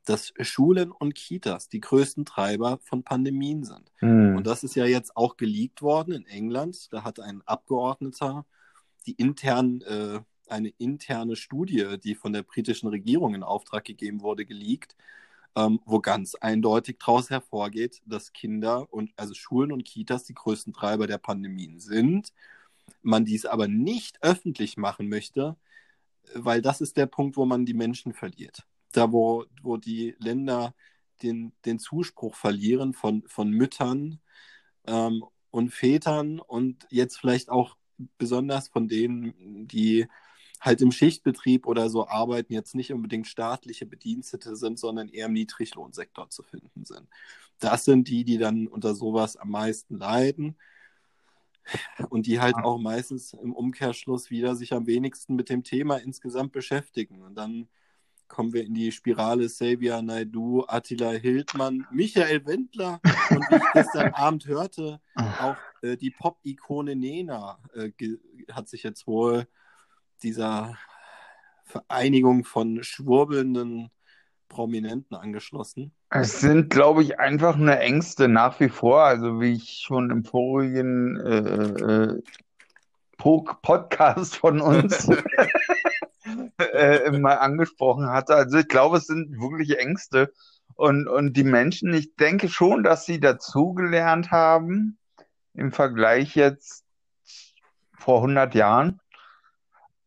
Speaker 2: dass Schulen und Kitas die größten Treiber von Pandemien sind.
Speaker 3: Mhm.
Speaker 2: Und das ist ja jetzt auch geleakt worden in England. Da hat ein Abgeordneter die intern, äh, eine interne Studie, die von der britischen Regierung in Auftrag gegeben wurde, geleakt, ähm, wo ganz eindeutig daraus hervorgeht, dass Kinder und also Schulen und Kitas die größten Treiber der Pandemien sind. Man dies aber nicht öffentlich machen möchte, weil das ist der Punkt, wo man die Menschen verliert. Da, wo, wo die Länder den, den Zuspruch verlieren von, von Müttern ähm, und Vätern und jetzt vielleicht auch besonders von denen, die halt im Schichtbetrieb oder so arbeiten, jetzt nicht unbedingt staatliche Bedienstete sind, sondern eher im Niedriglohnsektor zu finden sind. Das sind die, die dann unter sowas am meisten leiden und die halt auch meistens im Umkehrschluss wieder sich am wenigsten mit dem Thema insgesamt beschäftigen. Und dann kommen wir in die Spirale Xavier Naidu, Attila Hildmann, Michael Wendler und wie ich gestern Abend hörte, auch äh, die Pop-Ikone Nena äh, hat sich jetzt wohl dieser Vereinigung von schwurbelnden Prominenten angeschlossen.
Speaker 3: Es sind, glaube ich, einfach eine Ängste nach wie vor. Also wie ich schon im vorigen äh, äh, Podcast von uns äh, mal angesprochen hatte. Also ich glaube, es sind wirklich Ängste. Und, und die Menschen, ich denke schon, dass sie dazugelernt haben im Vergleich jetzt vor 100 Jahren.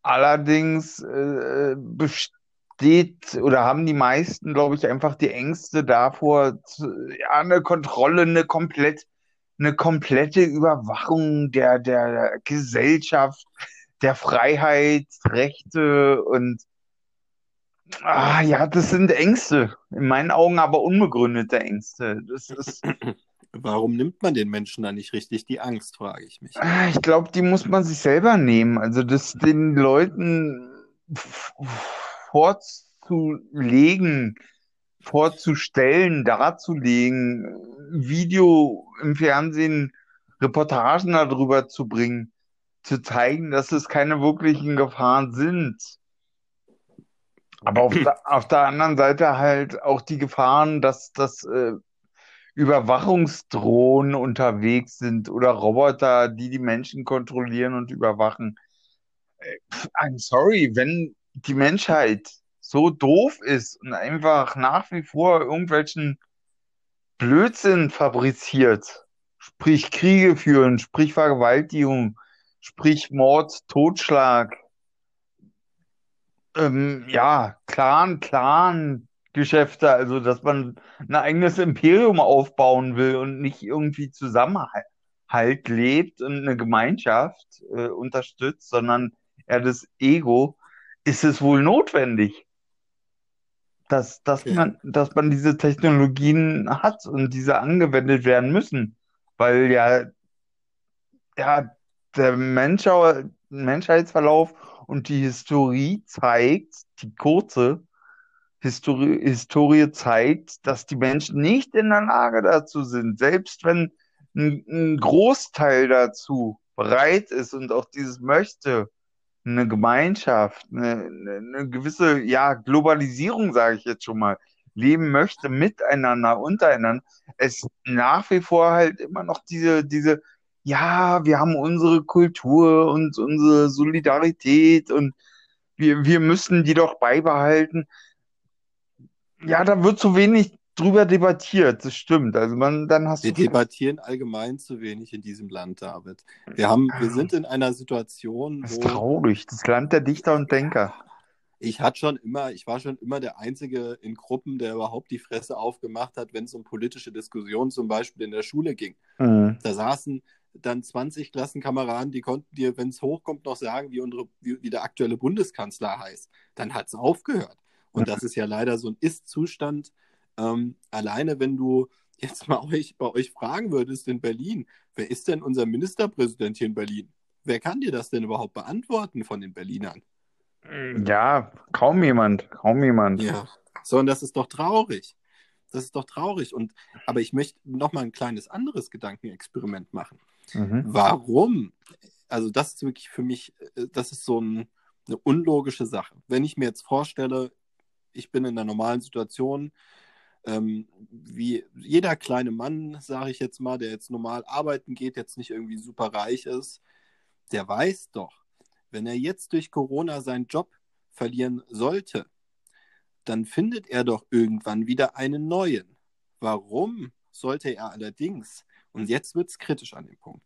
Speaker 3: Allerdings äh, besteht oder haben die meisten, glaube ich, einfach die Ängste davor, zu, ja, eine Kontrolle, eine komplett, eine komplette Überwachung der, der Gesellschaft, der Freiheitsrechte und ah, ja, das sind Ängste. In meinen Augen aber unbegründete Ängste. Das ist
Speaker 2: Warum nimmt man den Menschen da nicht richtig die Angst, frage ich mich.
Speaker 3: Ah, ich glaube, die muss man sich selber nehmen. Also das den Leuten vorzulegen, vorzustellen, darzulegen, Video im Fernsehen, Reportagen darüber zu bringen, zu zeigen, dass es keine wirklichen Gefahren sind. Aber auf der, auf der anderen Seite halt auch die Gefahren, dass das äh, Überwachungsdrohnen unterwegs sind oder Roboter, die die Menschen kontrollieren und überwachen. Äh, I'm sorry, wenn die Menschheit so doof ist und einfach nach wie vor irgendwelchen Blödsinn fabriziert, sprich Kriege führen, sprich Vergewaltigung, sprich Mord, Totschlag, ähm, ja, Clan, Clan, Geschäfte, also dass man ein eigenes Imperium aufbauen will und nicht irgendwie Zusammenhalt lebt und eine Gemeinschaft äh, unterstützt, sondern eher das Ego, ist es wohl notwendig, dass, dass, ja. man, dass man diese Technologien hat und diese angewendet werden müssen. Weil ja, ja der Menschheitsverlauf und die Historie zeigt, die kurze, Historie, Historie zeigt, dass die Menschen nicht in der Lage dazu sind, selbst wenn ein, ein Großteil dazu bereit ist und auch dieses möchte, eine Gemeinschaft, eine, eine gewisse ja, Globalisierung, sage ich jetzt schon mal, leben möchte, miteinander, untereinander, es nach wie vor halt immer noch diese, diese, ja, wir haben unsere Kultur und unsere Solidarität und wir, wir müssen die doch beibehalten. Ja, da wird zu wenig drüber debattiert, das stimmt. Also man, dann hast
Speaker 2: wir du debattieren allgemein zu wenig in diesem Land, David. Wir haben, wir sind in einer Situation,
Speaker 3: das ist wo traurig, das Land der Dichter und Denker.
Speaker 2: Ich hatte schon immer, ich war schon immer der Einzige in Gruppen, der überhaupt die Fresse aufgemacht hat, wenn es um politische Diskussionen zum Beispiel in der Schule ging. Mhm. Da saßen dann 20 Klassenkameraden, die konnten dir, wenn es hochkommt, noch sagen, wie, unsere, wie, wie der aktuelle Bundeskanzler heißt. Dann hat es aufgehört. Und das ist ja leider so ein Ist-Zustand. Ähm, alleine, wenn du jetzt mal euch, bei euch fragen würdest in Berlin, wer ist denn unser Ministerpräsident hier in Berlin? Wer kann dir das denn überhaupt beantworten von den Berlinern?
Speaker 3: Ja, kaum jemand, kaum jemand.
Speaker 2: Ja, sondern das ist doch traurig. Das ist doch traurig. Und, aber ich möchte noch mal ein kleines anderes Gedankenexperiment machen. Mhm. Warum? Also das ist wirklich für mich, äh, das ist so ein, eine unlogische Sache. Wenn ich mir jetzt vorstelle, ich bin in einer normalen Situation, ähm, wie jeder kleine Mann, sage ich jetzt mal, der jetzt normal arbeiten geht, jetzt nicht irgendwie super reich ist, der weiß doch, wenn er jetzt durch Corona seinen Job verlieren sollte, dann findet er doch irgendwann wieder einen neuen. Warum sollte er allerdings, und jetzt wird es kritisch an dem Punkt,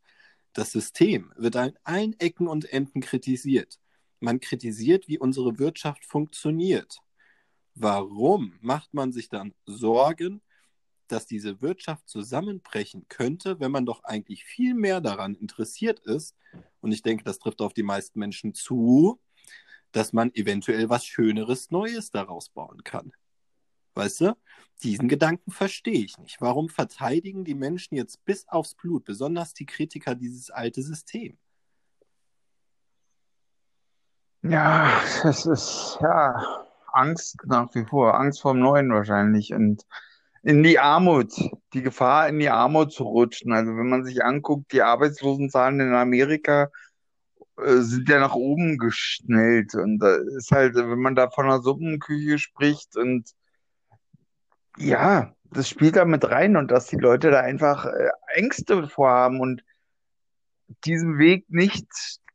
Speaker 2: das System wird an allen Ecken und Enden kritisiert. Man kritisiert, wie unsere Wirtschaft funktioniert. Warum macht man sich dann Sorgen, dass diese Wirtschaft zusammenbrechen könnte, wenn man doch eigentlich viel mehr daran interessiert ist, und ich denke, das trifft auf die meisten Menschen zu, dass man eventuell was Schöneres, Neues daraus bauen kann. Weißt du? Diesen Gedanken verstehe ich nicht. Warum verteidigen die Menschen jetzt bis aufs Blut, besonders die Kritiker, dieses alte System?
Speaker 3: Ja, es ist ja Angst nach wie vor, Angst vor dem Neuen wahrscheinlich und in die Armut, die Gefahr in die Armut zu rutschen. Also wenn man sich anguckt, die Arbeitslosenzahlen in Amerika äh, sind ja nach oben geschnellt und da ist halt, wenn man da von einer Suppenküche spricht und ja, das spielt da mit rein und dass die Leute da einfach äh, Ängste vorhaben und diesen Weg nicht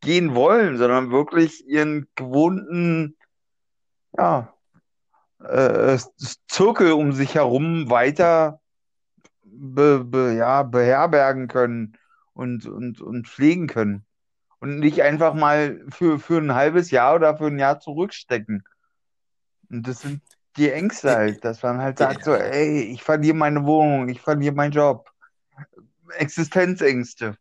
Speaker 3: gehen wollen, sondern wirklich ihren gewohnten, ja, äh, Zirkel um sich herum weiter be, be, ja, beherbergen können und, und, und pflegen können. Und nicht einfach mal für, für ein halbes Jahr oder für ein Jahr zurückstecken. Und das sind die Ängste halt, dass man halt sagt so, ey, ich verliere meine Wohnung, ich verliere meinen Job. Existenzängste.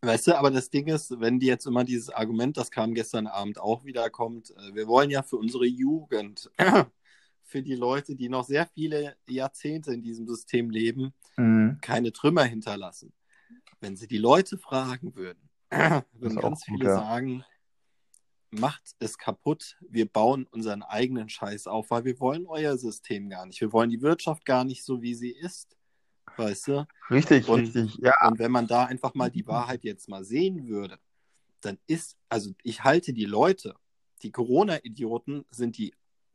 Speaker 2: Weißt du, aber das Ding ist, wenn die jetzt immer dieses Argument, das kam gestern Abend auch wieder kommt, äh, wir wollen ja für unsere Jugend, für die Leute, die noch sehr viele Jahrzehnte in diesem System leben, mhm. keine Trümmer hinterlassen. Wenn sie die Leute fragen würden, würden ganz viele gut, ja. sagen, macht es kaputt, wir bauen unseren eigenen Scheiß auf, weil wir wollen euer System gar nicht. Wir wollen die Wirtschaft gar nicht so, wie sie ist. Weißt du?
Speaker 3: Richtig,
Speaker 2: und,
Speaker 3: richtig, ja.
Speaker 2: Und wenn man da einfach mal die Wahrheit jetzt mal sehen würde, dann ist, also ich halte die Leute, die Corona-Idioten sind die,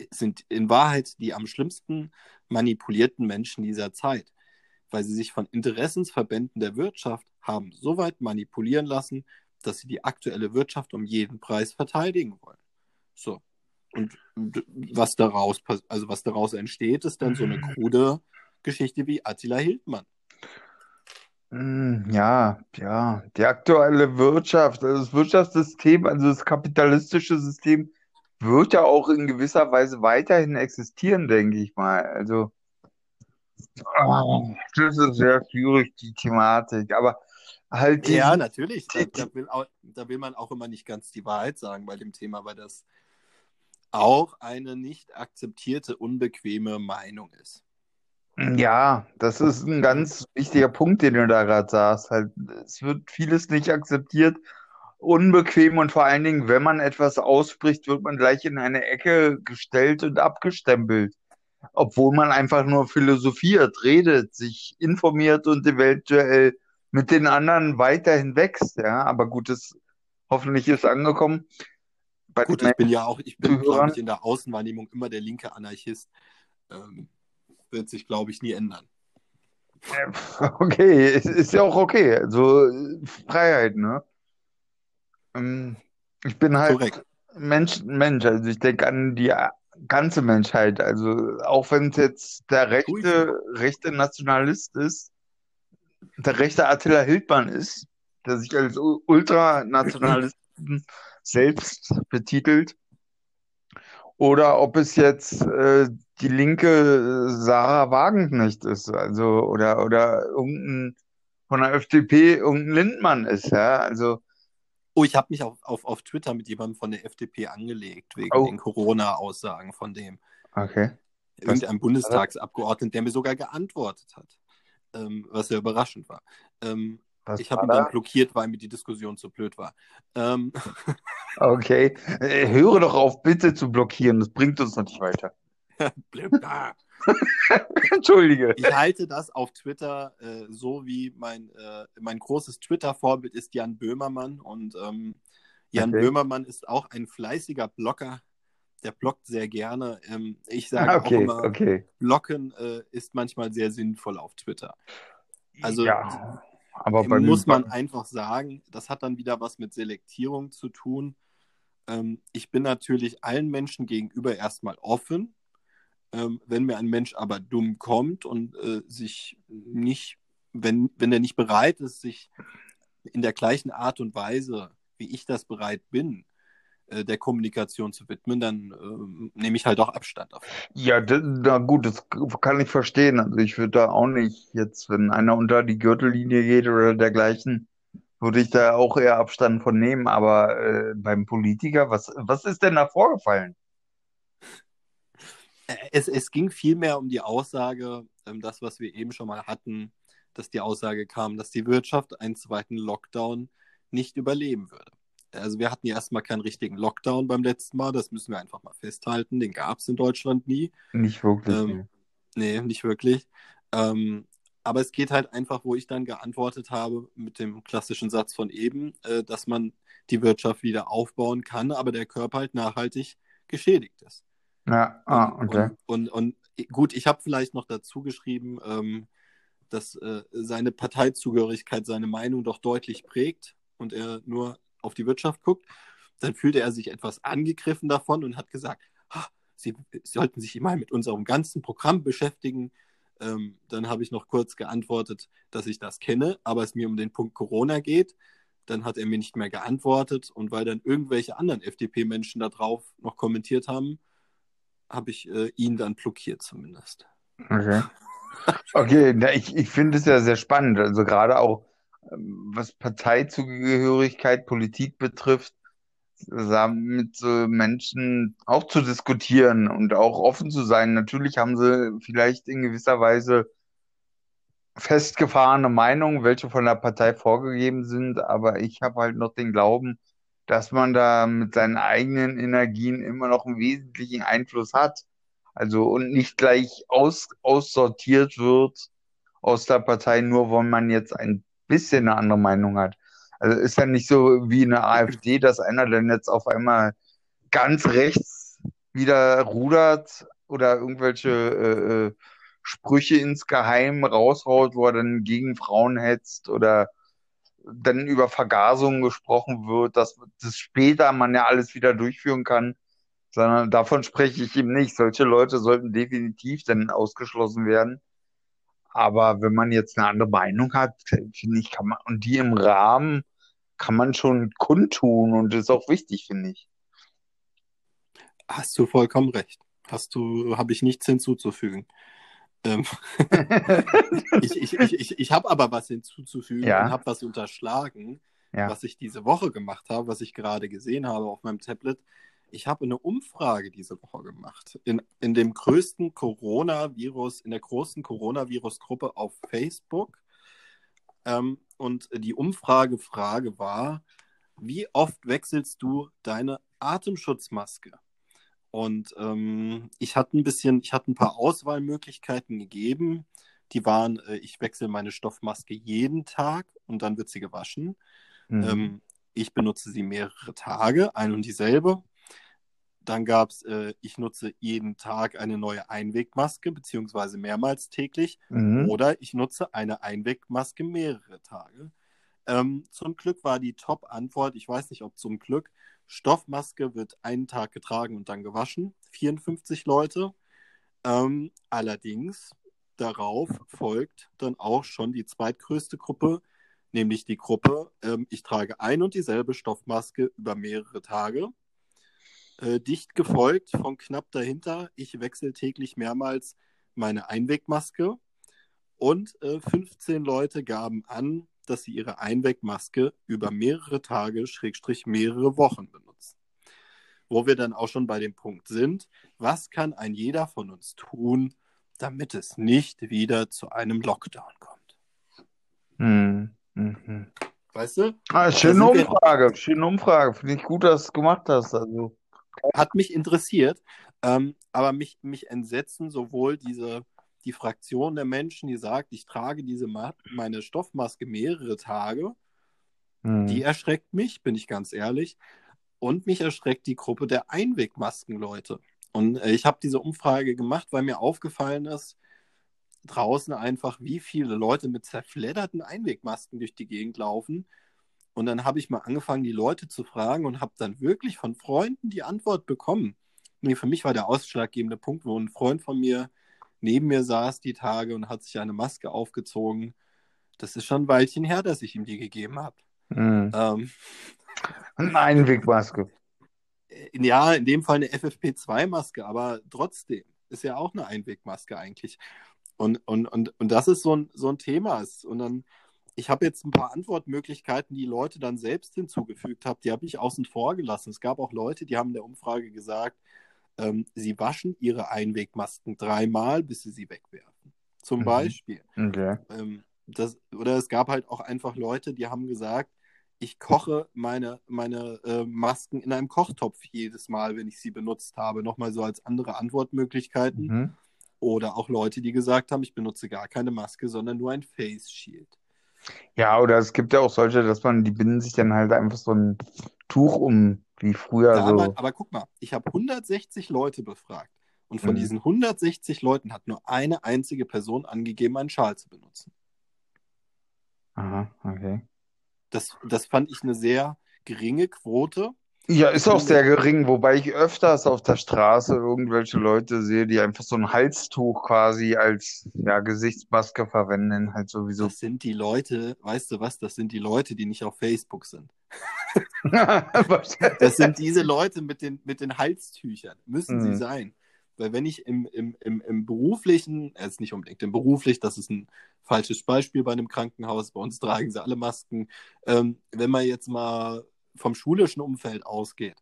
Speaker 2: sind in Wahrheit die am schlimmsten manipulierten Menschen dieser Zeit, weil sie sich von Interessensverbänden der Wirtschaft haben so weit manipulieren lassen, dass sie die aktuelle Wirtschaft um jeden Preis verteidigen wollen. So. Und was daraus, also was daraus entsteht, ist dann so eine krude Geschichte wie Attila Hildmann.
Speaker 3: Hm, ja, ja, die aktuelle Wirtschaft, also das Wirtschaftssystem, also das kapitalistische System wird ja auch in gewisser Weise weiterhin existieren, denke ich mal. Also, oh, das ist sehr schwierig, die Thematik. Aber halt
Speaker 2: die, ja, natürlich. Da, da, will auch, da will man auch immer nicht ganz die Wahrheit sagen bei dem Thema, weil das auch eine nicht akzeptierte, unbequeme Meinung ist.
Speaker 3: Ja, das ist ein ganz wichtiger Punkt, den du da gerade sagst. Halt, es wird vieles nicht akzeptiert, unbequem und vor allen Dingen, wenn man etwas ausspricht, wird man gleich in eine Ecke gestellt und abgestempelt. Obwohl man einfach nur philosophiert, redet, sich informiert und eventuell mit den anderen weiterhin wächst, ja. Aber gut, das hoffentlich ist angekommen.
Speaker 2: Bei gut, ich bin ja auch, ich bin, glaube ich, in der Außenwahrnehmung immer der linke Anarchist. Ähm, wird sich, glaube ich, nie ändern.
Speaker 3: Okay, es ist ja auch okay. Also Freiheit, ne? Ähm, ich bin halt Korrekt. Mensch, Mensch, also ich denke an die ganze Menschheit. Also auch wenn es jetzt der rechte, rechte Nationalist ist, der rechte Attila Hildmann ist, der sich als Ultranationalisten selbst betitelt, oder ob es jetzt äh, die linke Sarah Wagenknecht ist, also oder oder irgendein von der FDP irgendein Lindmann ist, ja, also
Speaker 2: Oh, ich habe mich auf, auf, auf Twitter mit jemandem von der FDP angelegt, wegen oh. den Corona-Aussagen von dem.
Speaker 3: Okay.
Speaker 2: Irgendein Bundestagsabgeordneten, der mir sogar geantwortet hat ähm, was sehr überraschend war. Ähm, ich habe ihn dann blockiert, weil mir die Diskussion zu blöd war. Ähm,
Speaker 3: okay, äh, höre doch auf, bitte zu blockieren, das bringt uns noch nicht weiter. Entschuldige.
Speaker 2: Ich halte das auf Twitter äh, so wie mein, äh, mein großes Twitter-Vorbild ist Jan Böhmermann und ähm, Jan okay. Böhmermann ist auch ein fleißiger Blogger der blockt sehr gerne. Ähm, ich sage ah, okay, auch immer, okay. blocken äh, ist manchmal sehr sinnvoll auf Twitter. Also ja, aber muss man einfach sagen, das hat dann wieder was mit Selektierung zu tun. Ähm, ich bin natürlich allen Menschen gegenüber erstmal offen. Ähm, wenn mir ein Mensch aber dumm kommt und äh, sich nicht, wenn, wenn er nicht bereit ist, sich in der gleichen Art und Weise, wie ich das bereit bin, der Kommunikation zu widmen, dann äh, nehme ich halt auch Abstand davon.
Speaker 3: Ja, na gut, das kann ich verstehen. Also ich würde da auch nicht jetzt, wenn einer unter die Gürtellinie geht oder dergleichen, würde ich da auch eher Abstand von nehmen. Aber äh, beim Politiker, was, was ist denn da vorgefallen?
Speaker 2: Es, es ging vielmehr um die Aussage, ähm, das, was wir eben schon mal hatten, dass die Aussage kam, dass die Wirtschaft einen zweiten Lockdown nicht überleben würde. Also wir hatten ja erstmal keinen richtigen Lockdown beim letzten Mal, das müssen wir einfach mal festhalten. Den gab es in Deutschland nie.
Speaker 3: Nicht wirklich.
Speaker 2: Ähm, nee. nee, nicht wirklich. Ähm, aber es geht halt einfach, wo ich dann geantwortet habe mit dem klassischen Satz von eben, äh, dass man die Wirtschaft wieder aufbauen kann, aber der Körper halt nachhaltig geschädigt ist.
Speaker 3: Ja, ah, okay.
Speaker 2: Und, und, und, und gut, ich habe vielleicht noch dazu geschrieben, ähm, dass äh, seine Parteizugehörigkeit seine Meinung doch deutlich prägt und er nur auf die Wirtschaft guckt. Dann fühlte er sich etwas angegriffen davon und hat gesagt, Sie, sollten sich mal mit unserem ganzen Programm beschäftigen. Ähm, dann habe ich noch kurz geantwortet, dass ich das kenne, aber es mir um den Punkt Corona geht. Dann hat er mir nicht mehr geantwortet und weil dann irgendwelche anderen FDP-Menschen da drauf noch kommentiert haben, habe ich äh, ihn dann blockiert zumindest.
Speaker 3: Okay. Okay, ich, ich finde es ja sehr spannend. Also gerade auch, was Parteizugehörigkeit, Politik betrifft, mit so Menschen auch zu diskutieren und auch offen zu sein. Natürlich haben sie vielleicht in gewisser Weise festgefahrene Meinungen, welche von der Partei vorgegeben sind, aber ich habe halt noch den Glauben, dass man da mit seinen eigenen Energien immer noch einen wesentlichen Einfluss hat. Also und nicht gleich aus, aussortiert wird aus der Partei, nur weil man jetzt ein bisschen eine andere Meinung hat. Also ist ja nicht so wie eine AfD, dass einer dann jetzt auf einmal ganz rechts wieder rudert oder irgendwelche äh, äh Sprüche ins Geheim raushaut, wo er dann gegen Frauen hetzt oder dann über Vergasungen gesprochen wird, dass das später man ja alles wieder durchführen kann, sondern davon spreche ich eben nicht. Solche Leute sollten definitiv dann ausgeschlossen werden. Aber wenn man jetzt eine andere Meinung hat, finde ich, kann man, und die im Rahmen kann man schon kundtun und das ist auch wichtig, finde ich.
Speaker 2: Hast du vollkommen recht. Hast du, habe ich nichts hinzuzufügen. Ähm, ich ich, ich, ich, ich habe aber was hinzuzufügen
Speaker 3: Ja.
Speaker 2: und habe was unterschlagen,
Speaker 3: Ja.
Speaker 2: was ich diese Woche gemacht habe, was ich gerade gesehen habe auf meinem Tablet. Ich habe eine Umfrage diese Woche gemacht. In, in dem größten Coronavirus, in der großen Coronavirus-Gruppe auf Facebook. Ähm, und die Umfragefrage war, wie oft wechselst du deine Atemschutzmaske? Und ähm, ich hatte ein bisschen, ich hatte ein paar Auswahlmöglichkeiten gegeben. Die waren, äh, ich wechsle meine Stoffmaske jeden Tag und dann wird sie gewaschen.
Speaker 3: Mhm.
Speaker 2: Ähm, ich benutze sie mehrere Tage, ein und dieselbe. Dann gab es, äh, ich nutze jeden Tag eine neue Einwegmaske, beziehungsweise mehrmals täglich.
Speaker 3: Mhm.
Speaker 2: Oder ich nutze eine Einwegmaske mehrere Tage. Ähm, zum Glück war die Top-Antwort, ich weiß nicht, ob zum Glück, Stoffmaske wird einen Tag getragen und dann gewaschen. 54 Leute. Ähm, allerdings darauf folgt dann auch schon die zweitgrößte Gruppe, nämlich die Gruppe, ähm, ich trage ein und dieselbe Stoffmaske über mehrere Tage. Äh, dicht gefolgt von knapp dahinter, ich wechsle täglich mehrmals meine Einwegmaske. Und äh, 15 Leute gaben an, dass sie ihre Einwegmaske über mehrere Tage, Schrägstrich mehrere Wochen benutzen. Wo wir dann auch schon bei dem Punkt sind, was kann ein jeder von uns tun, damit es nicht wieder zu einem Lockdown kommt?
Speaker 3: Mhm. Mhm.
Speaker 2: Weißt du?
Speaker 3: Ah, schöne Umfrage, schöne Umfrage. Finde ich gut, dass du es gemacht hast. Also,
Speaker 2: hat mich interessiert, ähm, aber mich, mich entsetzen sowohl diese, die Fraktion der Menschen, die sagt, ich trage diese meine Stoffmaske mehrere Tage, die
Speaker 3: mhm.
Speaker 2: erschreckt mich, bin ich ganz ehrlich. Und mich erschreckt die Gruppe der Einwegmaskenleute. Und äh, ich habe diese Umfrage gemacht, weil mir aufgefallen ist, draußen einfach, wie viele Leute mit zerfledderten Einwegmasken durch die Gegend laufen. Und dann habe ich mal angefangen, die Leute zu fragen und habe dann wirklich von Freunden die Antwort bekommen. Nee, für mich war der ausschlaggebende Punkt, wo ein Freund von mir neben mir saß die Tage und hat sich eine Maske aufgezogen. Das ist schon ein Weilchen her, dass ich ihm die gegeben habe.
Speaker 3: Mhm.
Speaker 2: Ähm,
Speaker 3: Eine Einwegmaske.
Speaker 2: in- ja, in dem Fall eine FFP2-Maske, aber trotzdem ist ja auch eine Einwegmaske eigentlich. Und, und, und, und das ist so ein, so ein Thema. Und dann ich habe jetzt ein paar Antwortmöglichkeiten, die Leute dann selbst hinzugefügt haben. Die habe ich außen vor gelassen. Es gab auch Leute, die haben in der Umfrage gesagt, ähm, sie waschen ihre Einwegmasken dreimal, bis sie sie wegwerfen. Zum mhm. Beispiel.
Speaker 3: Okay.
Speaker 2: Ähm, das, oder es gab halt auch einfach Leute, die haben gesagt, ich koche meine, meine äh, Masken in einem Kochtopf jedes Mal, wenn ich sie benutzt habe. Nochmal so als andere Antwortmöglichkeiten. Mhm. Oder auch Leute, die gesagt haben, ich benutze gar keine Maske, sondern nur ein Face Shield.
Speaker 3: Ja, oder es gibt ja auch solche, dass man, die binden sich dann halt einfach so ein Tuch um, wie früher
Speaker 2: ja,
Speaker 3: so.
Speaker 2: Aber, aber guck mal, ich habe 160 Leute befragt. Und von mhm. diesen 160 Leuten hat nur eine einzige Person angegeben, einen Schal zu benutzen.
Speaker 3: Aha, okay.
Speaker 2: Das, das fand ich eine sehr geringe Quote.
Speaker 3: Ja, ist auch sehr gering, wobei ich öfters auf der Straße irgendwelche Leute sehe, die einfach so ein Halstuch quasi als ja, Gesichtsmaske verwenden, halt sowieso.
Speaker 2: Das sind die Leute, weißt du was, das sind die Leute, die nicht auf Facebook sind. das sind diese Leute mit den, mit den Halstüchern, müssen mhm. sie sein. Weil wenn ich im, im, im, im beruflichen, jetzt nicht unbedingt im beruflich, das ist ein falsches Beispiel bei einem Krankenhaus, bei uns tragen sie alle Masken. Ähm, wenn man jetzt mal vom schulischen Umfeld ausgeht,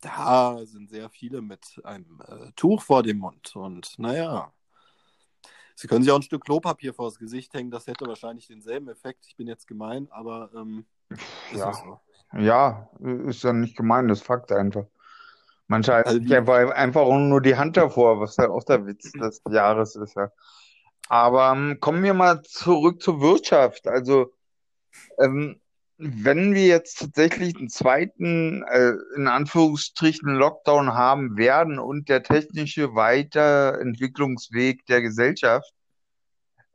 Speaker 2: da sind sehr viele mit einem äh, Tuch vor dem Mund. Und naja, Sie können sich auch ein Stück Klopapier vors Gesicht hängen, das hätte wahrscheinlich denselben Effekt. Ich bin jetzt gemein, aber ähm,
Speaker 3: ist ja. So. ja, ist ja nicht gemein, das ist Fakt einfach. Manche also einfach, einfach nur die Hand davor, was ja auch der Witz des Jahres ist, ja. Aber ähm, kommen wir mal zurück zur Wirtschaft. Also, ähm, wenn wir jetzt tatsächlich einen zweiten, äh, in Anführungsstrichen, Lockdown haben werden und der technische Weiterentwicklungsweg der Gesellschaft,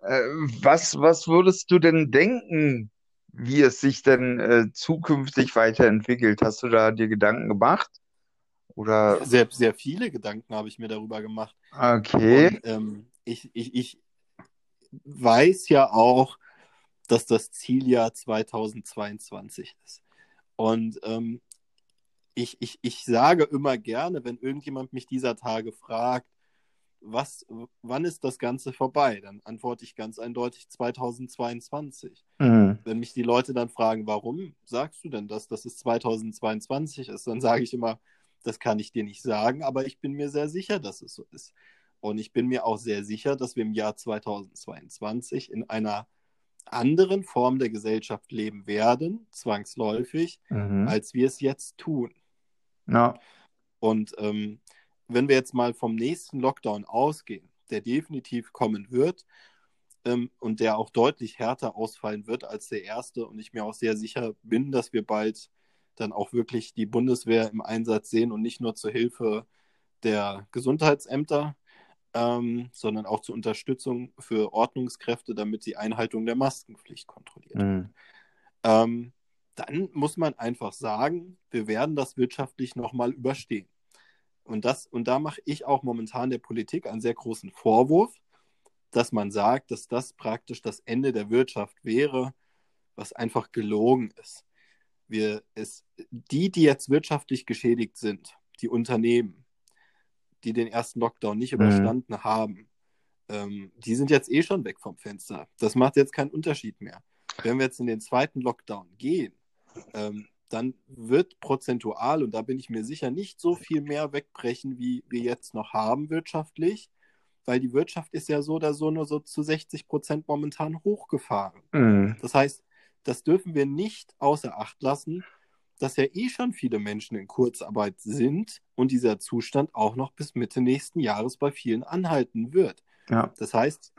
Speaker 3: äh, was, was würdest du denn denken, wie es sich denn äh, zukünftig weiterentwickelt? Hast du da dir Gedanken gemacht? Oder?
Speaker 2: Sehr, sehr viele Gedanken habe ich mir darüber gemacht.
Speaker 3: Okay.
Speaker 2: Und, ähm, ich, ich, ich weiß ja auch, dass das Zieljahr 2022 ist. Und ähm, ich, ich, ich sage immer gerne, wenn irgendjemand mich dieser Tage fragt, was, wann ist das Ganze vorbei? Dann antworte ich ganz eindeutig 2022. Mhm. Wenn mich die Leute dann fragen, warum sagst du denn das, dass es 2022 ist, dann sage ich immer, das kann ich dir nicht sagen, aber ich bin mir sehr sicher, dass es so ist. Und ich bin mir auch sehr sicher, dass wir im Jahr 2022 in einer anderen Form der Gesellschaft leben werden, zwangsläufig, mhm. als wir es jetzt tun.
Speaker 3: Ja.
Speaker 2: Und ähm, wenn wir jetzt mal vom nächsten Lockdown ausgehen, der definitiv kommen wird ähm, und der auch deutlich härter ausfallen wird als der erste, und ich mir auch sehr sicher bin, dass wir bald dann auch wirklich die Bundeswehr im Einsatz sehen und nicht nur zur Hilfe der Gesundheitsämter, ähm, sondern auch zur Unterstützung für Ordnungskräfte, damit die Einhaltung der Maskenpflicht kontrolliert. Mhm. Ähm, dann muss man einfach sagen, wir werden das wirtschaftlich nochmal überstehen. Und, das, und da mache ich auch momentan der Politik einen sehr großen Vorwurf, dass man sagt, dass das praktisch das Ende der Wirtschaft wäre, was einfach gelogen ist. Wir, es, die, die jetzt wirtschaftlich geschädigt sind, die Unternehmen, die den ersten Lockdown nicht mhm. überstanden mhm. haben, ähm, die sind jetzt eh schon weg vom Fenster. Das macht jetzt keinen Unterschied mehr. Wenn wir jetzt in den zweiten Lockdown gehen, ähm, dann wird prozentual, und da bin ich mir sicher, nicht so viel mehr wegbrechen, wie wir jetzt noch haben wirtschaftlich, weil die Wirtschaft ist ja so oder so nur so zu 60 Prozent momentan hochgefahren. Mhm. Das heißt, das dürfen wir nicht außer Acht lassen, dass ja eh schon viele Menschen in Kurzarbeit sind und dieser Zustand auch noch bis Mitte nächsten Jahres bei vielen anhalten wird.
Speaker 3: Ja.
Speaker 2: Das heißt,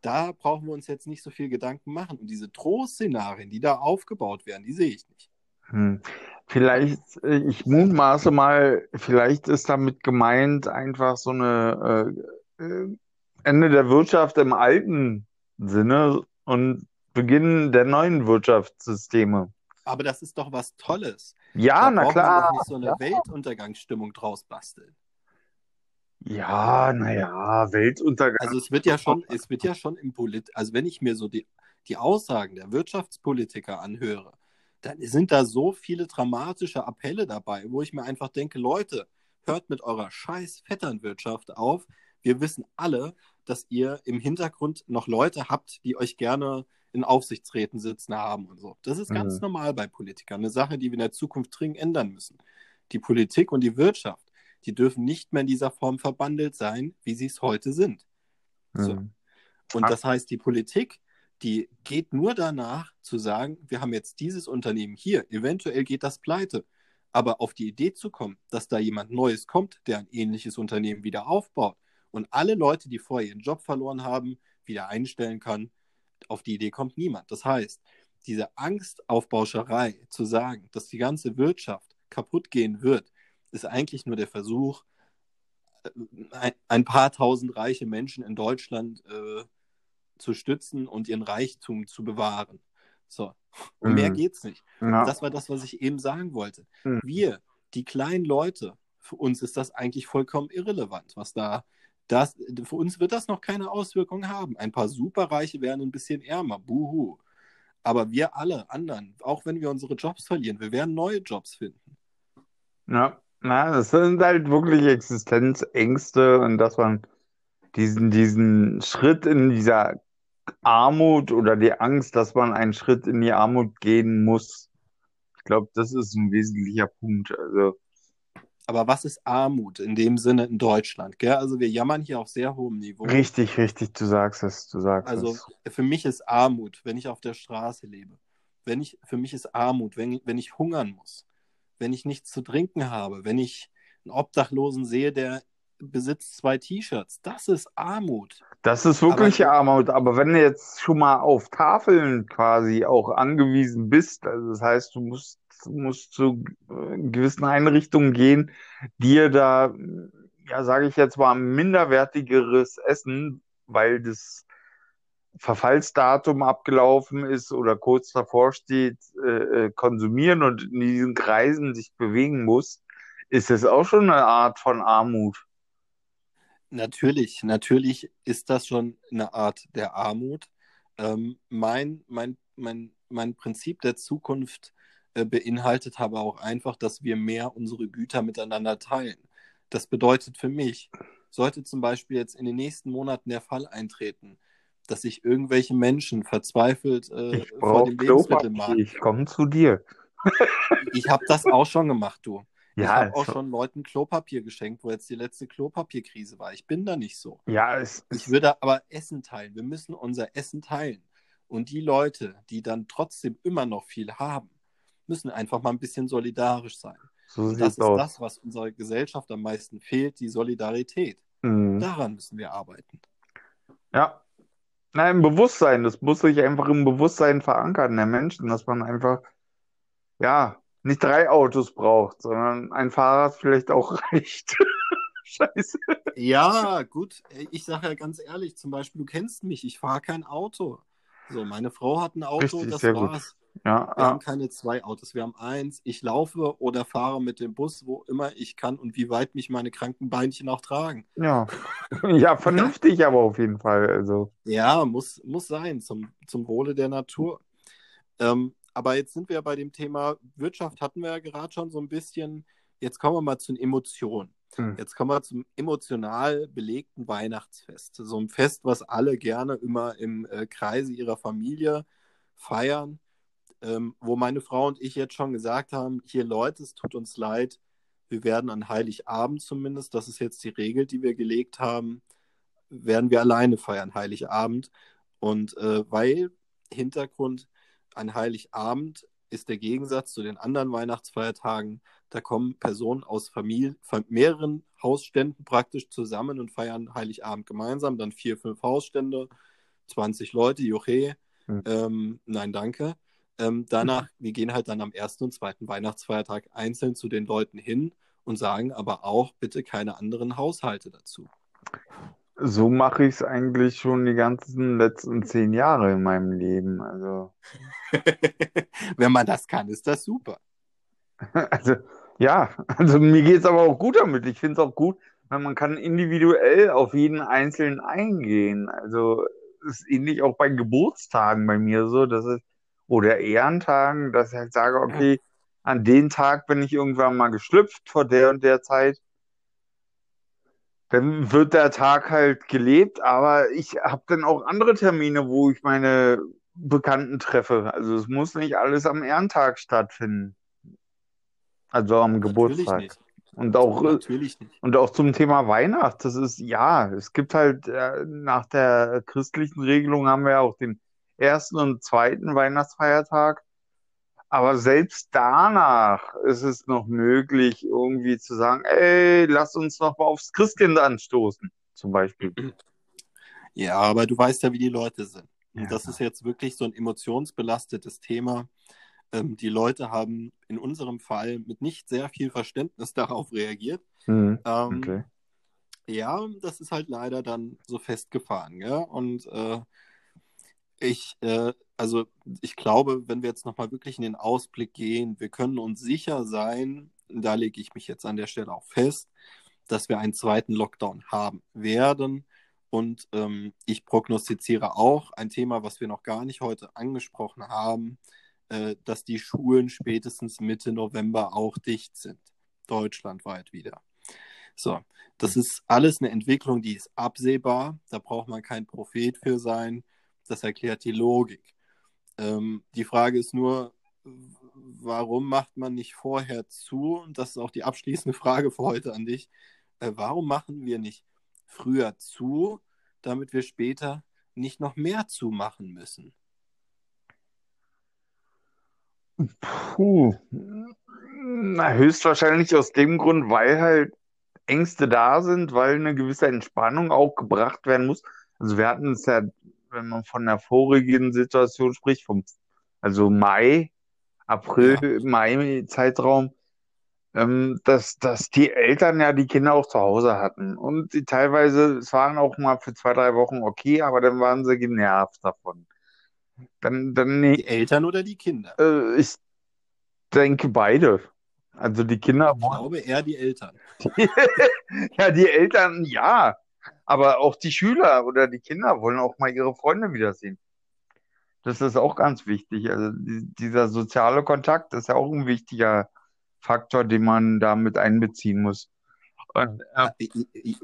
Speaker 2: da brauchen wir uns jetzt nicht so viel Gedanken machen. Und diese Drohszenarien, die da aufgebaut werden, die sehe ich nicht.
Speaker 3: Hm. Vielleicht, äh, ich mutmaße mal, vielleicht ist damit gemeint einfach so eine äh, äh, Ende der Wirtschaft im alten Sinne und Beginn der neuen Wirtschaftssysteme.
Speaker 2: Aber das ist doch was Tolles.
Speaker 3: Ja, da na klar.
Speaker 2: doch nicht so eine ja. Weltuntergangsstimmung draus basteln.
Speaker 3: Ja, naja, Weltuntergang.
Speaker 2: Also es wird ja schon, es wird ja schon im Polit, also wenn ich mir so die, die Aussagen der Wirtschaftspolitiker anhöre, dann sind da so viele dramatische Appelle dabei, wo ich mir einfach denke, Leute, hört mit eurer scheiß Vetternwirtschaft auf. Wir wissen alle, dass ihr im Hintergrund noch Leute habt, die euch gerne in Aufsichtsräten sitzen haben und so. Das ist ganz
Speaker 3: Mhm.
Speaker 2: normal bei Politikern. Eine Sache, die wir in der Zukunft dringend ändern müssen. Die Politik und die Wirtschaft, die dürfen nicht mehr in dieser Form verbandelt sein, wie sie es heute sind. So.
Speaker 3: Mhm.
Speaker 2: Und
Speaker 3: Ah.
Speaker 2: das heißt, die Politik, die geht nur danach zu sagen, wir haben jetzt dieses Unternehmen hier, eventuell geht das pleite. Aber auf die Idee zu kommen, dass da jemand Neues kommt, der ein ähnliches Unternehmen wieder aufbaut und alle Leute, die vorher ihren Job verloren haben, wieder einstellen kann, auf die Idee kommt niemand. Das heißt, diese Angstaufbauscherei zu sagen, dass die ganze Wirtschaft kaputt gehen wird, ist eigentlich nur der Versuch, äh, ein, paar tausend reiche Menschen in Deutschland äh, zu stützen und ihren Reichtum zu bewahren. So. Und
Speaker 3: Mhm.
Speaker 2: mehr geht's nicht.
Speaker 3: Ja.
Speaker 2: Das war das, was ich eben sagen wollte.
Speaker 3: Mhm.
Speaker 2: Wir, die kleinen Leute, für uns ist das eigentlich vollkommen irrelevant, was da. Das, für uns wird das noch keine Auswirkung haben. Ein paar Superreiche werden ein bisschen ärmer, buhu. Aber wir alle anderen, auch wenn wir unsere Jobs verlieren, wir werden neue Jobs finden.
Speaker 3: Ja, na, das sind halt wirklich Existenzängste und dass man diesen, diesen Schritt in dieser Armut oder die Angst, dass man einen Schritt in die Armut gehen muss. Ich glaube, das ist ein wesentlicher Punkt. Also,
Speaker 2: Aber was ist Armut in dem Sinne in Deutschland? Gell? Also wir jammern hier auf sehr hohem Niveau.
Speaker 3: richtig, richtig, du sagst es, du sagst
Speaker 2: Also
Speaker 3: es.
Speaker 2: für mich ist Armut, wenn ich auf der Straße lebe. Wenn ich, für mich ist Armut, wenn, wenn ich hungern muss, wenn ich nichts zu trinken habe, wenn ich einen Obdachlosen sehe, der besitzt zwei T-Shirts. Das ist Armut.
Speaker 3: Das ist wirklich
Speaker 2: Aber-
Speaker 3: Armut, aber wenn du jetzt schon mal auf Tafeln quasi auch angewiesen bist, also das heißt, du musst, musst zu äh, gewissen Einrichtungen gehen, dir da, ja, sage ich jetzt mal, minderwertigeres Essen, weil das Verfallsdatum abgelaufen ist oder kurz davor steht, äh, äh, konsumieren und in diesen Kreisen sich bewegen muss, ist das auch schon eine Art von Armut.
Speaker 2: Natürlich, natürlich ist das schon eine Art der Armut. Ähm, mein, mein, mein, mein Prinzip der Zukunft äh, beinhaltet aber auch einfach, dass wir mehr unsere Güter miteinander teilen. Das bedeutet für mich, sollte zum Beispiel jetzt in den nächsten Monaten der Fall eintreten, dass sich irgendwelche Menschen verzweifelt äh,
Speaker 3: Ich
Speaker 2: vor dem Lebensmittelmarkt.
Speaker 3: ich komme zu dir.
Speaker 2: Ich habe das auch schon gemacht, du. Ich
Speaker 3: Ja,
Speaker 2: habe auch schon Leuten Klopapier geschenkt, wo jetzt die letzte Klopapierkrise war. Ich bin da nicht so.
Speaker 3: ja, es,
Speaker 2: Ich würde aber Essen teilen. Wir müssen unser Essen teilen. Und die Leute, die dann trotzdem immer noch viel haben, müssen einfach mal ein bisschen solidarisch sein.
Speaker 3: so
Speaker 2: Und das ist
Speaker 3: aus.
Speaker 2: das, was unserer Gesellschaft am meisten fehlt, die Solidarität.
Speaker 3: Mhm.
Speaker 2: Daran müssen wir arbeiten.
Speaker 3: Ja. Nein, im Bewusstsein. Das muss sich einfach im Bewusstsein verankern der Menschen, dass man einfach, ja, nicht drei Autos braucht, sondern ein Fahrrad vielleicht auch reicht. Scheiße.
Speaker 2: Ja, gut. Ich sage ja ganz ehrlich, zum Beispiel, du kennst mich, ich fahre kein Auto. So, meine Frau hat ein Auto,
Speaker 3: Richtig,
Speaker 2: das
Speaker 3: sehr gut. Ja,
Speaker 2: Wir haben
Speaker 3: ah,
Speaker 2: keine zwei Autos, wir haben eins. Ich laufe oder fahre mit dem Bus, wo immer ich kann und wie weit mich meine kranken Beinchen auch tragen.
Speaker 3: ja. Ja, vernünftig aber auf jeden Fall. Also,
Speaker 2: Ja, muss, muss sein, zum, zum Wohle der Natur. Ähm, aber jetzt sind wir ja bei dem Thema Wirtschaft, hatten wir ja gerade schon so ein bisschen. Jetzt kommen wir mal zu den Emotionen.
Speaker 3: hm.
Speaker 2: Jetzt kommen wir zum emotional belegten Weihnachtsfest. So ein Fest, was alle gerne immer im äh, Kreise ihrer Familie feiern. Ähm, wo meine Frau und ich jetzt schon gesagt haben, hier Leute, es tut uns leid, wir werden an Heiligabend zumindest, das ist jetzt die Regel, die wir gelegt haben, werden wir alleine feiern, Heiligabend. Und äh, weil Hintergrund an Heiligabend ist der Gegensatz zu den anderen Weihnachtsfeiertagen, da kommen Personen aus Familie, von mehreren Hausständen praktisch zusammen und feiern Heiligabend gemeinsam, dann vier, fünf Hausstände, 20 Leute, Juche,
Speaker 3: Hm.
Speaker 2: ähm, nein, danke. Ähm, danach, wir gehen halt dann am ersten und zweiten Weihnachtsfeiertag einzeln zu den Leuten hin und sagen aber auch bitte keine anderen Haushalte dazu.
Speaker 3: So mache ich es eigentlich schon die ganzen letzten zehn Jahre in meinem Leben. Also,
Speaker 2: Wenn man das kann, ist das super.
Speaker 3: also ja, also mir geht's aber auch gut damit. Ich finde es auch gut, weil man kann individuell auf jeden Einzelnen eingehen. Also ist ähnlich auch bei Geburtstagen bei mir so, dass es, oder Ehrentagen, dass ich halt sage, okay, an den Tag bin ich irgendwann mal geschlüpft vor der und der Zeit. Dann wird der Tag halt gelebt, aber ich habe dann auch andere Termine, wo ich meine Bekannten treffe. Also es muss nicht alles am Ehrentag stattfinden. Also am
Speaker 2: Natürlich
Speaker 3: Geburtstag.
Speaker 2: nicht.
Speaker 3: Und auch,
Speaker 2: Natürlich nicht.
Speaker 3: und auch zum Thema Weihnacht. Das ist, ja, es gibt halt, äh, nach der christlichen Regelung haben wir ja auch den ersten und zweiten Weihnachtsfeiertag. Aber selbst danach ist es noch möglich, irgendwie zu sagen, ey, lass uns noch mal aufs Christkind anstoßen, zum Beispiel.
Speaker 2: Ja, aber du weißt ja, wie die Leute sind.
Speaker 3: Ja.
Speaker 2: das ist jetzt wirklich so ein emotionsbelastetes Thema. Ähm, die Leute haben in unserem Fall mit nicht sehr viel Verständnis darauf reagiert.
Speaker 3: Hm,
Speaker 2: Ähm,
Speaker 3: okay.
Speaker 2: Ja, das ist halt leider dann so festgefahren, ja. Und äh, ich, äh, also ich glaube, wenn wir jetzt nochmal wirklich in den Ausblick gehen, wir können uns sicher sein, da lege ich mich jetzt an der Stelle auch fest, dass wir einen zweiten Lockdown haben werden. Und ähm, ich prognostiziere auch ein Thema, was wir noch gar nicht heute angesprochen haben, äh, dass die Schulen spätestens Mitte November auch dicht sind, deutschlandweit wieder. So, das ist alles eine Entwicklung, die ist absehbar. Da braucht man kein Prophet für sein. Das erklärt die Logik. Ähm, die Frage ist nur, warum macht man nicht vorher zu? Und das ist auch die abschließende Frage für heute an dich. Äh, warum machen wir nicht früher zu, damit wir später nicht noch mehr zumachen müssen?
Speaker 3: Puh. Na, höchstwahrscheinlich aus dem Grund, weil halt Ängste da sind, weil eine gewisse Entspannung auch gebracht werden muss. Also wir hatten es ja, wenn man von der vorigen Situation spricht, vom, also Mai, April, Mai Zeitraum, ähm, dass, dass die Eltern ja die Kinder auch zu Hause hatten. Und die teilweise, es waren auch mal für zwei, drei Wochen okay, aber dann waren sie genervt davon. Dann, dann,
Speaker 2: Die Eltern oder die Kinder?
Speaker 3: äh, ich denke beide. Also die Kinder
Speaker 2: Ich glaube eher die Eltern.
Speaker 3: ja, die Eltern, ja, aber auch die Schüler oder die Kinder wollen auch mal ihre Freunde wiedersehen. Das ist auch ganz wichtig. Also die, dieser soziale Kontakt ist ja auch ein wichtiger Faktor, den man da mit einbeziehen muss. Und, äh,
Speaker 2: ich-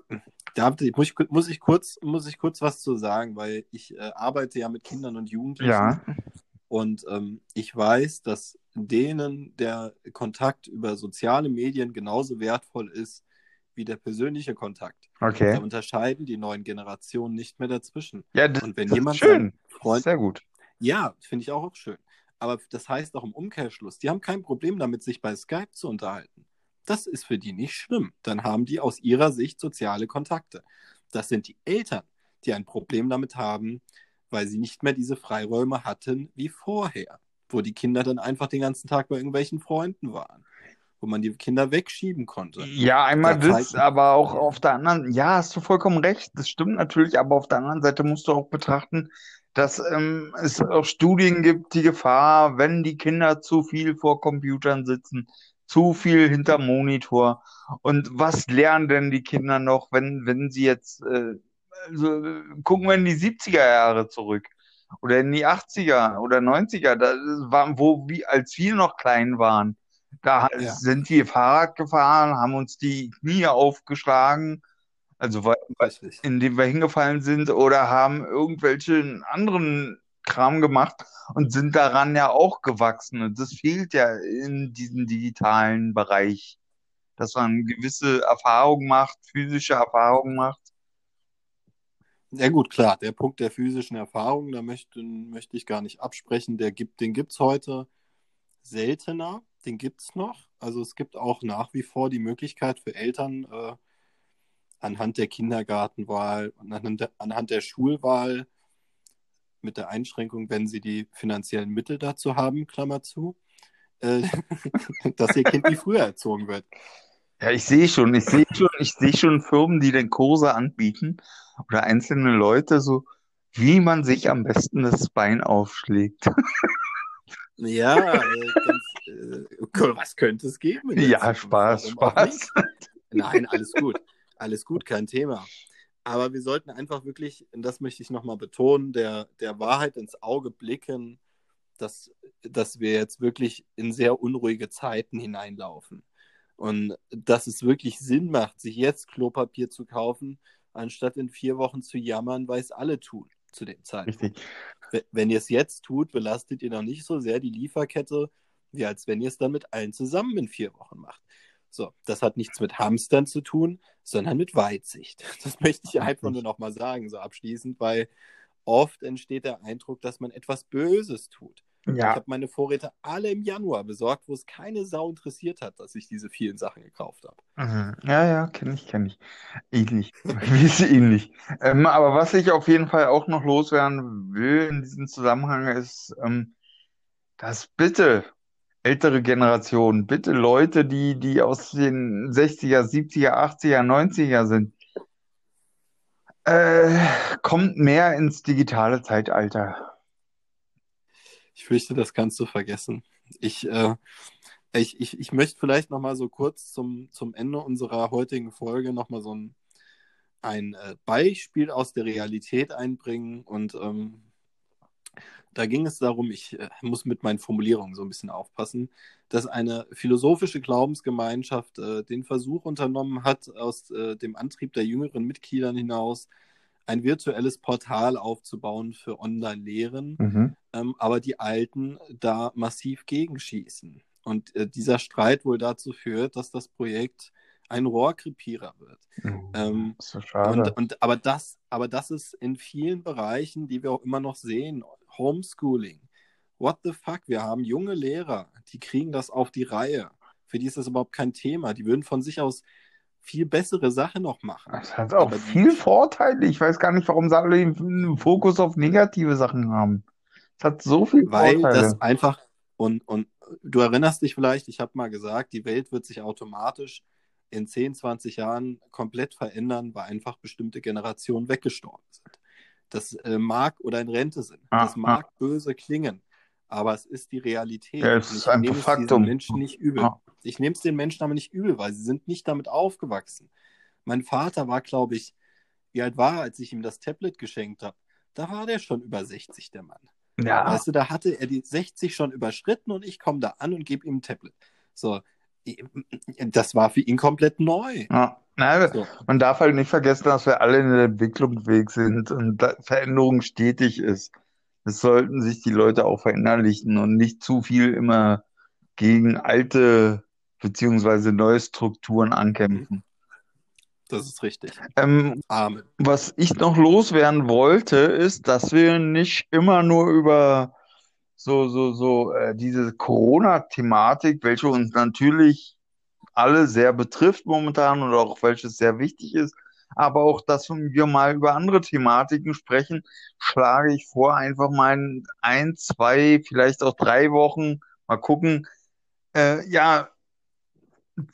Speaker 2: Da muss ich, muss, ich kurz, muss ich kurz was zu sagen, weil ich äh, arbeite ja mit Kindern und Jugendlichen.
Speaker 3: ja,
Speaker 2: Und ähm, ich weiß, dass denen der Kontakt über soziale Medien genauso wertvoll ist wie der persönliche Kontakt. Da
Speaker 3: okay.
Speaker 2: unterscheiden die neuen Generationen nicht mehr dazwischen.
Speaker 3: Ja, das,
Speaker 2: Und wenn
Speaker 3: das ist
Speaker 2: jemand
Speaker 3: schön. ist
Speaker 2: Freund,
Speaker 3: sehr gut.
Speaker 2: ja, finde ich auch, auch schön. Aber das heißt auch im Umkehrschluss, die haben kein Problem damit, sich bei Skype zu unterhalten. Das ist für die nicht schlimm. Dann haben die aus ihrer Sicht soziale Kontakte. Das sind die Eltern, die ein Problem damit haben, weil sie nicht mehr diese Freiräume hatten wie vorher, wo die Kinder dann einfach den ganzen Tag bei irgendwelchen Freunden waren, wo man die Kinder wegschieben konnte.
Speaker 3: Ja, einmal
Speaker 2: Da
Speaker 3: das, aber auch auf der anderen, ja, hast du vollkommen recht, das stimmt natürlich, aber auf der anderen Seite musst du auch betrachten, dass ähm, es auch Studien gibt, die Gefahr, wenn die Kinder zu viel vor Computern sitzen, zu viel hinter Monitor. Und was lernen denn die Kinder noch, wenn, wenn sie jetzt, äh, also, gucken wir in die 70er Jahre zurück oder in die 80er oder 90er, da waren, wo, wie, als wir noch klein waren. Da
Speaker 2: Ja.
Speaker 3: sind wir Fahrrad gefahren, haben uns die Knie aufgeschlagen, also weil, indem wir hingefallen sind oder haben irgendwelchen anderen Kram gemacht und sind daran ja auch gewachsen. Und das fehlt ja in diesem digitalen Bereich, dass man gewisse Erfahrungen macht, physische Erfahrungen macht.
Speaker 2: Ja gut, klar, der Punkt der physischen Erfahrung, da möchte, möchte ich gar nicht absprechen, der gibt, den gibt es heute seltener, den gibt es noch. Also es gibt auch nach wie vor die Möglichkeit für Eltern äh, anhand der Kindergartenwahl und anhand der, anhand der Schulwahl mit der Einschränkung, wenn sie die finanziellen Mittel dazu haben, Klammer zu, äh, dass ihr Kind nicht früher erzogen wird.
Speaker 3: Ja, ich sehe schon, ich sehe schon, ich sehe schon Firmen, die dann Kurse anbieten oder einzelne Leute so, wie man sich am besten das Bein aufschlägt.
Speaker 2: Ja, äh, ganz, was könnte es geben?
Speaker 3: Ja? Spaß? Spaß.
Speaker 2: Nein, alles gut. Alles gut, kein Thema. Aber wir sollten einfach wirklich, und das möchte ich nochmal betonen, der, der Wahrheit ins Auge blicken, dass, dass wir jetzt wirklich in sehr unruhige Zeiten hineinlaufen. Und dass es wirklich Sinn macht, sich jetzt Klopapier zu kaufen, anstatt in vier Wochen zu jammern, weil es alle tun zu dem Zeitpunkt.
Speaker 3: Richtig.
Speaker 2: wenn ihr es jetzt tut, belastet ihr noch nicht so sehr die Lieferkette, wie als wenn ihr es dann mit allen zusammen in vier Wochen macht. So, das hat nichts mit Hamstern zu tun, sondern mit Weitsicht. Das möchte ich einfach nur nochmal sagen, so abschließend, weil oft entsteht der Eindruck, dass man etwas Böses tut. Ja. Ich habe meine Vorräte alle im Januar besorgt, wo es keine Sau interessiert hat, dass ich diese vielen Sachen gekauft habe.
Speaker 3: Mhm. Ja, ja, kenne ich, kenne ich. Ähnlich. Wie ist ähnlich. Ähm, aber was ich auf jeden Fall auch noch loswerden will in diesem Zusammenhang ist, ähm, dass bitte ältere Generationen, bitte Leute, die, die aus den 60er, 70er, 80er, 90er sind, äh, kommt mehr ins digitale Zeitalter.
Speaker 2: Ich fürchte, das kannst du vergessen. Ich, äh, ich, ich, ich möchte vielleicht noch mal so kurz zum, zum Ende unserer heutigen Folge noch mal so ein, ein äh, Beispiel aus der Realität einbringen und ähm, da ging es darum, ich äh, muss mit meinen Formulierungen so ein bisschen aufpassen, dass eine philosophische Glaubensgemeinschaft äh, den Versuch unternommen hat, aus äh, dem Antrieb der jüngeren Mitgliedern hinaus ein virtuelles Portal aufzubauen für Online-Lehren, mhm. ähm, aber die Alten da massiv gegenschießen. Und äh, dieser Streit wohl dazu führt, dass das Projekt ein Rohrkrepierer wird.
Speaker 3: Mhm. Ähm, das ist so schade.
Speaker 2: Und, und, aber, das, aber das ist in vielen Bereichen, die wir auch immer noch sehen, Homeschooling. What the fuck? Wir haben junge Lehrer, die kriegen das auf die Reihe. Für die ist das überhaupt kein Thema. Die würden von sich aus viel bessere Sachen noch machen.
Speaker 3: Das hat auch Aber viel. Vorteile. Ich weiß gar nicht, warum sie alle den Fokus auf negative Sachen haben. Es hat so viel
Speaker 2: Weil Vorteile. Weil das einfach, und, und du erinnerst dich vielleicht, ich habe mal gesagt, die Welt wird sich automatisch in 10, 20 Jahren komplett verändern, weil einfach bestimmte Generationen weggestorben sind. Das äh, mag oder in Rente sind. Ah, das mag ah. böse klingen, aber es ist die Realität.
Speaker 3: Ja, es ist ein nehme Faktum.
Speaker 2: es Menschen nicht übel. Ah. Ich nehme es den Menschen aber nicht übel, weil sie sind nicht damit aufgewachsen. Mein Vater war, glaube ich, wie alt war er, als ich ihm das Tablet geschenkt habe? Da war der schon über 60, der Mann. Ja. Weißt du, da hatte er die 60 schon überschritten und ich komme da an und gebe ihm ein Tablet. So, das war für ihn komplett neu.
Speaker 3: Ja. Nein, so. man darf halt nicht vergessen, dass wir alle in der Entwicklungsweg sind und Veränderung stetig ist. Das sollten sich die Leute auch verinnerlichen und nicht zu viel immer gegen alte beziehungsweise neue Strukturen ankämpfen.
Speaker 2: Das ist richtig.
Speaker 3: Ähm, Amen. Was ich noch loswerden wollte, ist, dass wir nicht immer nur über so, so, so äh, diese Corona-Thematik, welche uns natürlich alle sehr betrifft momentan und auch welches sehr wichtig ist, aber auch, dass wir mal über andere Thematiken sprechen, schlage ich vor, einfach mal in ein, zwei, vielleicht auch drei Wochen mal gucken, äh, ja,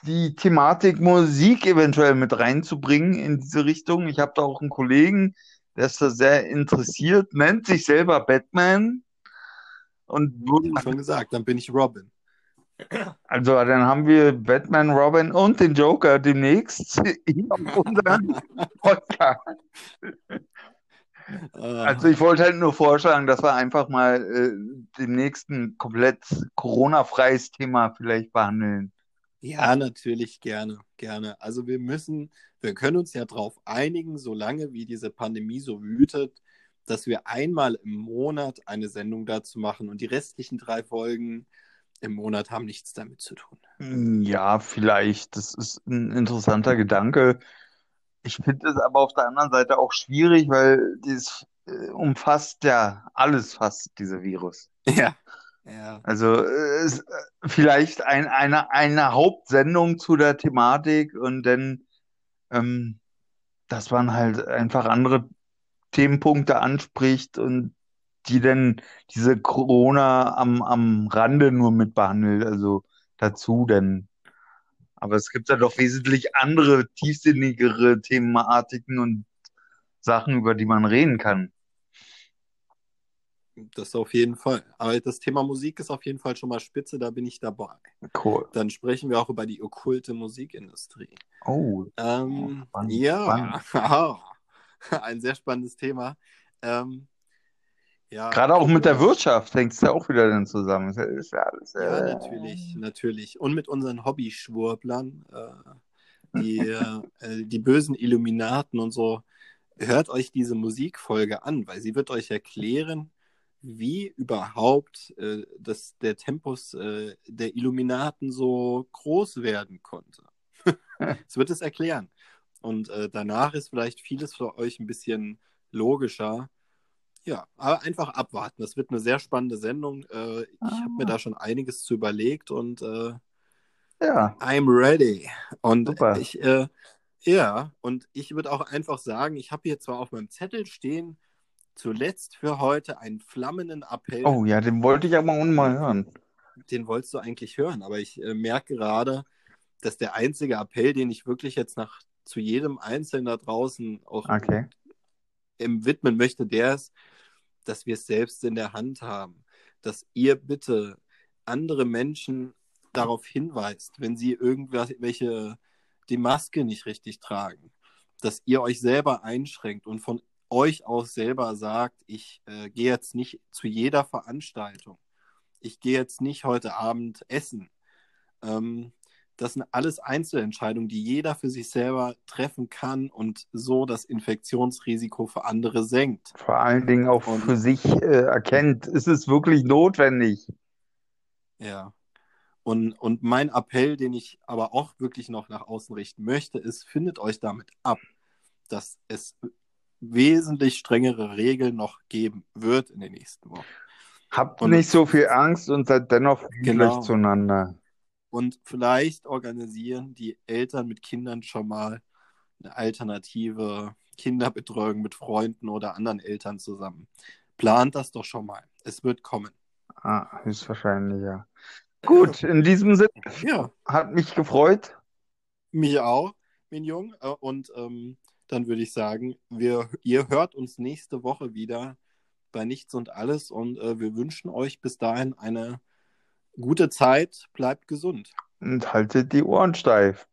Speaker 3: die Thematik Musik eventuell mit reinzubringen in diese Richtung. Ich habe da auch einen Kollegen, der ist da sehr interessiert, nennt sich selber Batman und
Speaker 2: wurde schon gesagt, dann bin ich Robin.
Speaker 3: Also dann haben wir Batman, Robin und den Joker demnächst in unserem Podcast. Ah. Also ich wollte halt nur vorschlagen, dass wir einfach mal äh, demnächst ein komplett Corona-freies Thema vielleicht behandeln.
Speaker 2: Ja, natürlich, gerne, gerne. Also wir müssen, wir können uns ja darauf einigen, solange wie diese Pandemie so wütet, dass wir einmal im Monat eine Sendung dazu machen und die restlichen drei Folgen im Monat haben nichts damit zu tun.
Speaker 3: Hm, ja, vielleicht. Das ist ein interessanter Gedanke. Ich finde es aber auf der anderen Seite auch schwierig, weil das äh, umfasst ja alles fast, dieser Virus.
Speaker 2: Ja. ja.
Speaker 3: Also äh, äh, vielleicht ein, eine, eine Hauptsendung zu der Thematik und dann, ähm, dass man halt einfach andere Themenpunkte anspricht und die denn diese Corona am, am Rande nur mit behandelt, also dazu denn. Aber es gibt ja doch wesentlich andere, tiefsinnigere Thematiken und Sachen, über die man reden kann.
Speaker 2: Das auf jeden Fall. Aber das Thema Musik ist auf jeden Fall schon mal spitze, da bin ich dabei.
Speaker 3: Cool.
Speaker 2: Dann sprechen wir auch über die okkulte Musikindustrie.
Speaker 3: Oh.
Speaker 2: Ähm, spannend, ja, spannend. ein sehr spannendes Thema. Ähm,
Speaker 3: ja, Gerade auch mit der Wirtschaft hängt es ja auch wieder dann zusammen. Ist ja, ist ja, alles,
Speaker 2: ja äh... natürlich, natürlich. Und mit unseren Hobbyschwurblern, äh, die, äh, die bösen Illuminaten und so. Hört euch diese Musikfolge an, weil sie wird euch erklären, wie überhaupt äh, das, der Tempus äh, der Illuminaten so groß werden konnte. Es wird es erklären. Und äh, danach ist vielleicht vieles für euch ein bisschen logischer. Ja, aber einfach abwarten. Das wird eine sehr spannende Sendung. Äh, ich ah. habe mir da schon einiges zu überlegt und äh,
Speaker 3: ja.
Speaker 2: I'm ready. Und Super. ich, äh, ja, und ich würde auch einfach sagen, ich habe hier zwar auf meinem Zettel stehen, zuletzt für heute einen flammenden Appell.
Speaker 3: Oh ja, den wollte ich aber auch mal hören.
Speaker 2: Den wolltest du eigentlich hören, aber ich äh, merke gerade, dass der einzige Appell, den ich wirklich jetzt nach zu jedem Einzelnen da draußen auch
Speaker 3: okay.
Speaker 2: im widmen möchte, der ist, dass wir es selbst in der Hand haben. Dass ihr bitte andere Menschen darauf hinweist, wenn sie irgendwelche die Maske nicht richtig tragen, dass ihr euch selber einschränkt und von euch aus selber sagt, ich äh, gehe jetzt nicht zu jeder Veranstaltung, ich gehe jetzt nicht heute Abend essen. Ähm, das sind alles Einzelentscheidungen, die jeder für sich selber treffen kann und so das Infektionsrisiko für andere senkt.
Speaker 3: Vor allen Dingen auch und, für sich äh, erkennt, ist es wirklich notwendig.
Speaker 2: Ja. Und, und mein Appell, den ich aber auch wirklich noch nach außen richten möchte, ist, findet euch damit ab, dass es wesentlich strengere Regeln noch geben wird in den nächsten Wochen.
Speaker 3: Habt und, nicht so viel Angst und seid dennoch genau. zueinander.
Speaker 2: Und vielleicht organisieren die Eltern mit Kindern schon mal eine alternative Kinderbetreuung mit Freunden oder anderen Eltern zusammen. Plant das doch schon mal. Es wird kommen.
Speaker 3: Ah, höchstwahrscheinlich, ja. Gut, in diesem Sinne. Ja. Hat mich gefreut.
Speaker 2: Mich auch, mein Jung. Und ähm, dann würde ich sagen, wir, ihr hört uns nächste Woche wieder bei Nichts und Alles und äh, wir wünschen euch bis dahin eine gute Zeit. Bleibt gesund.
Speaker 3: Und haltet die Ohren steif.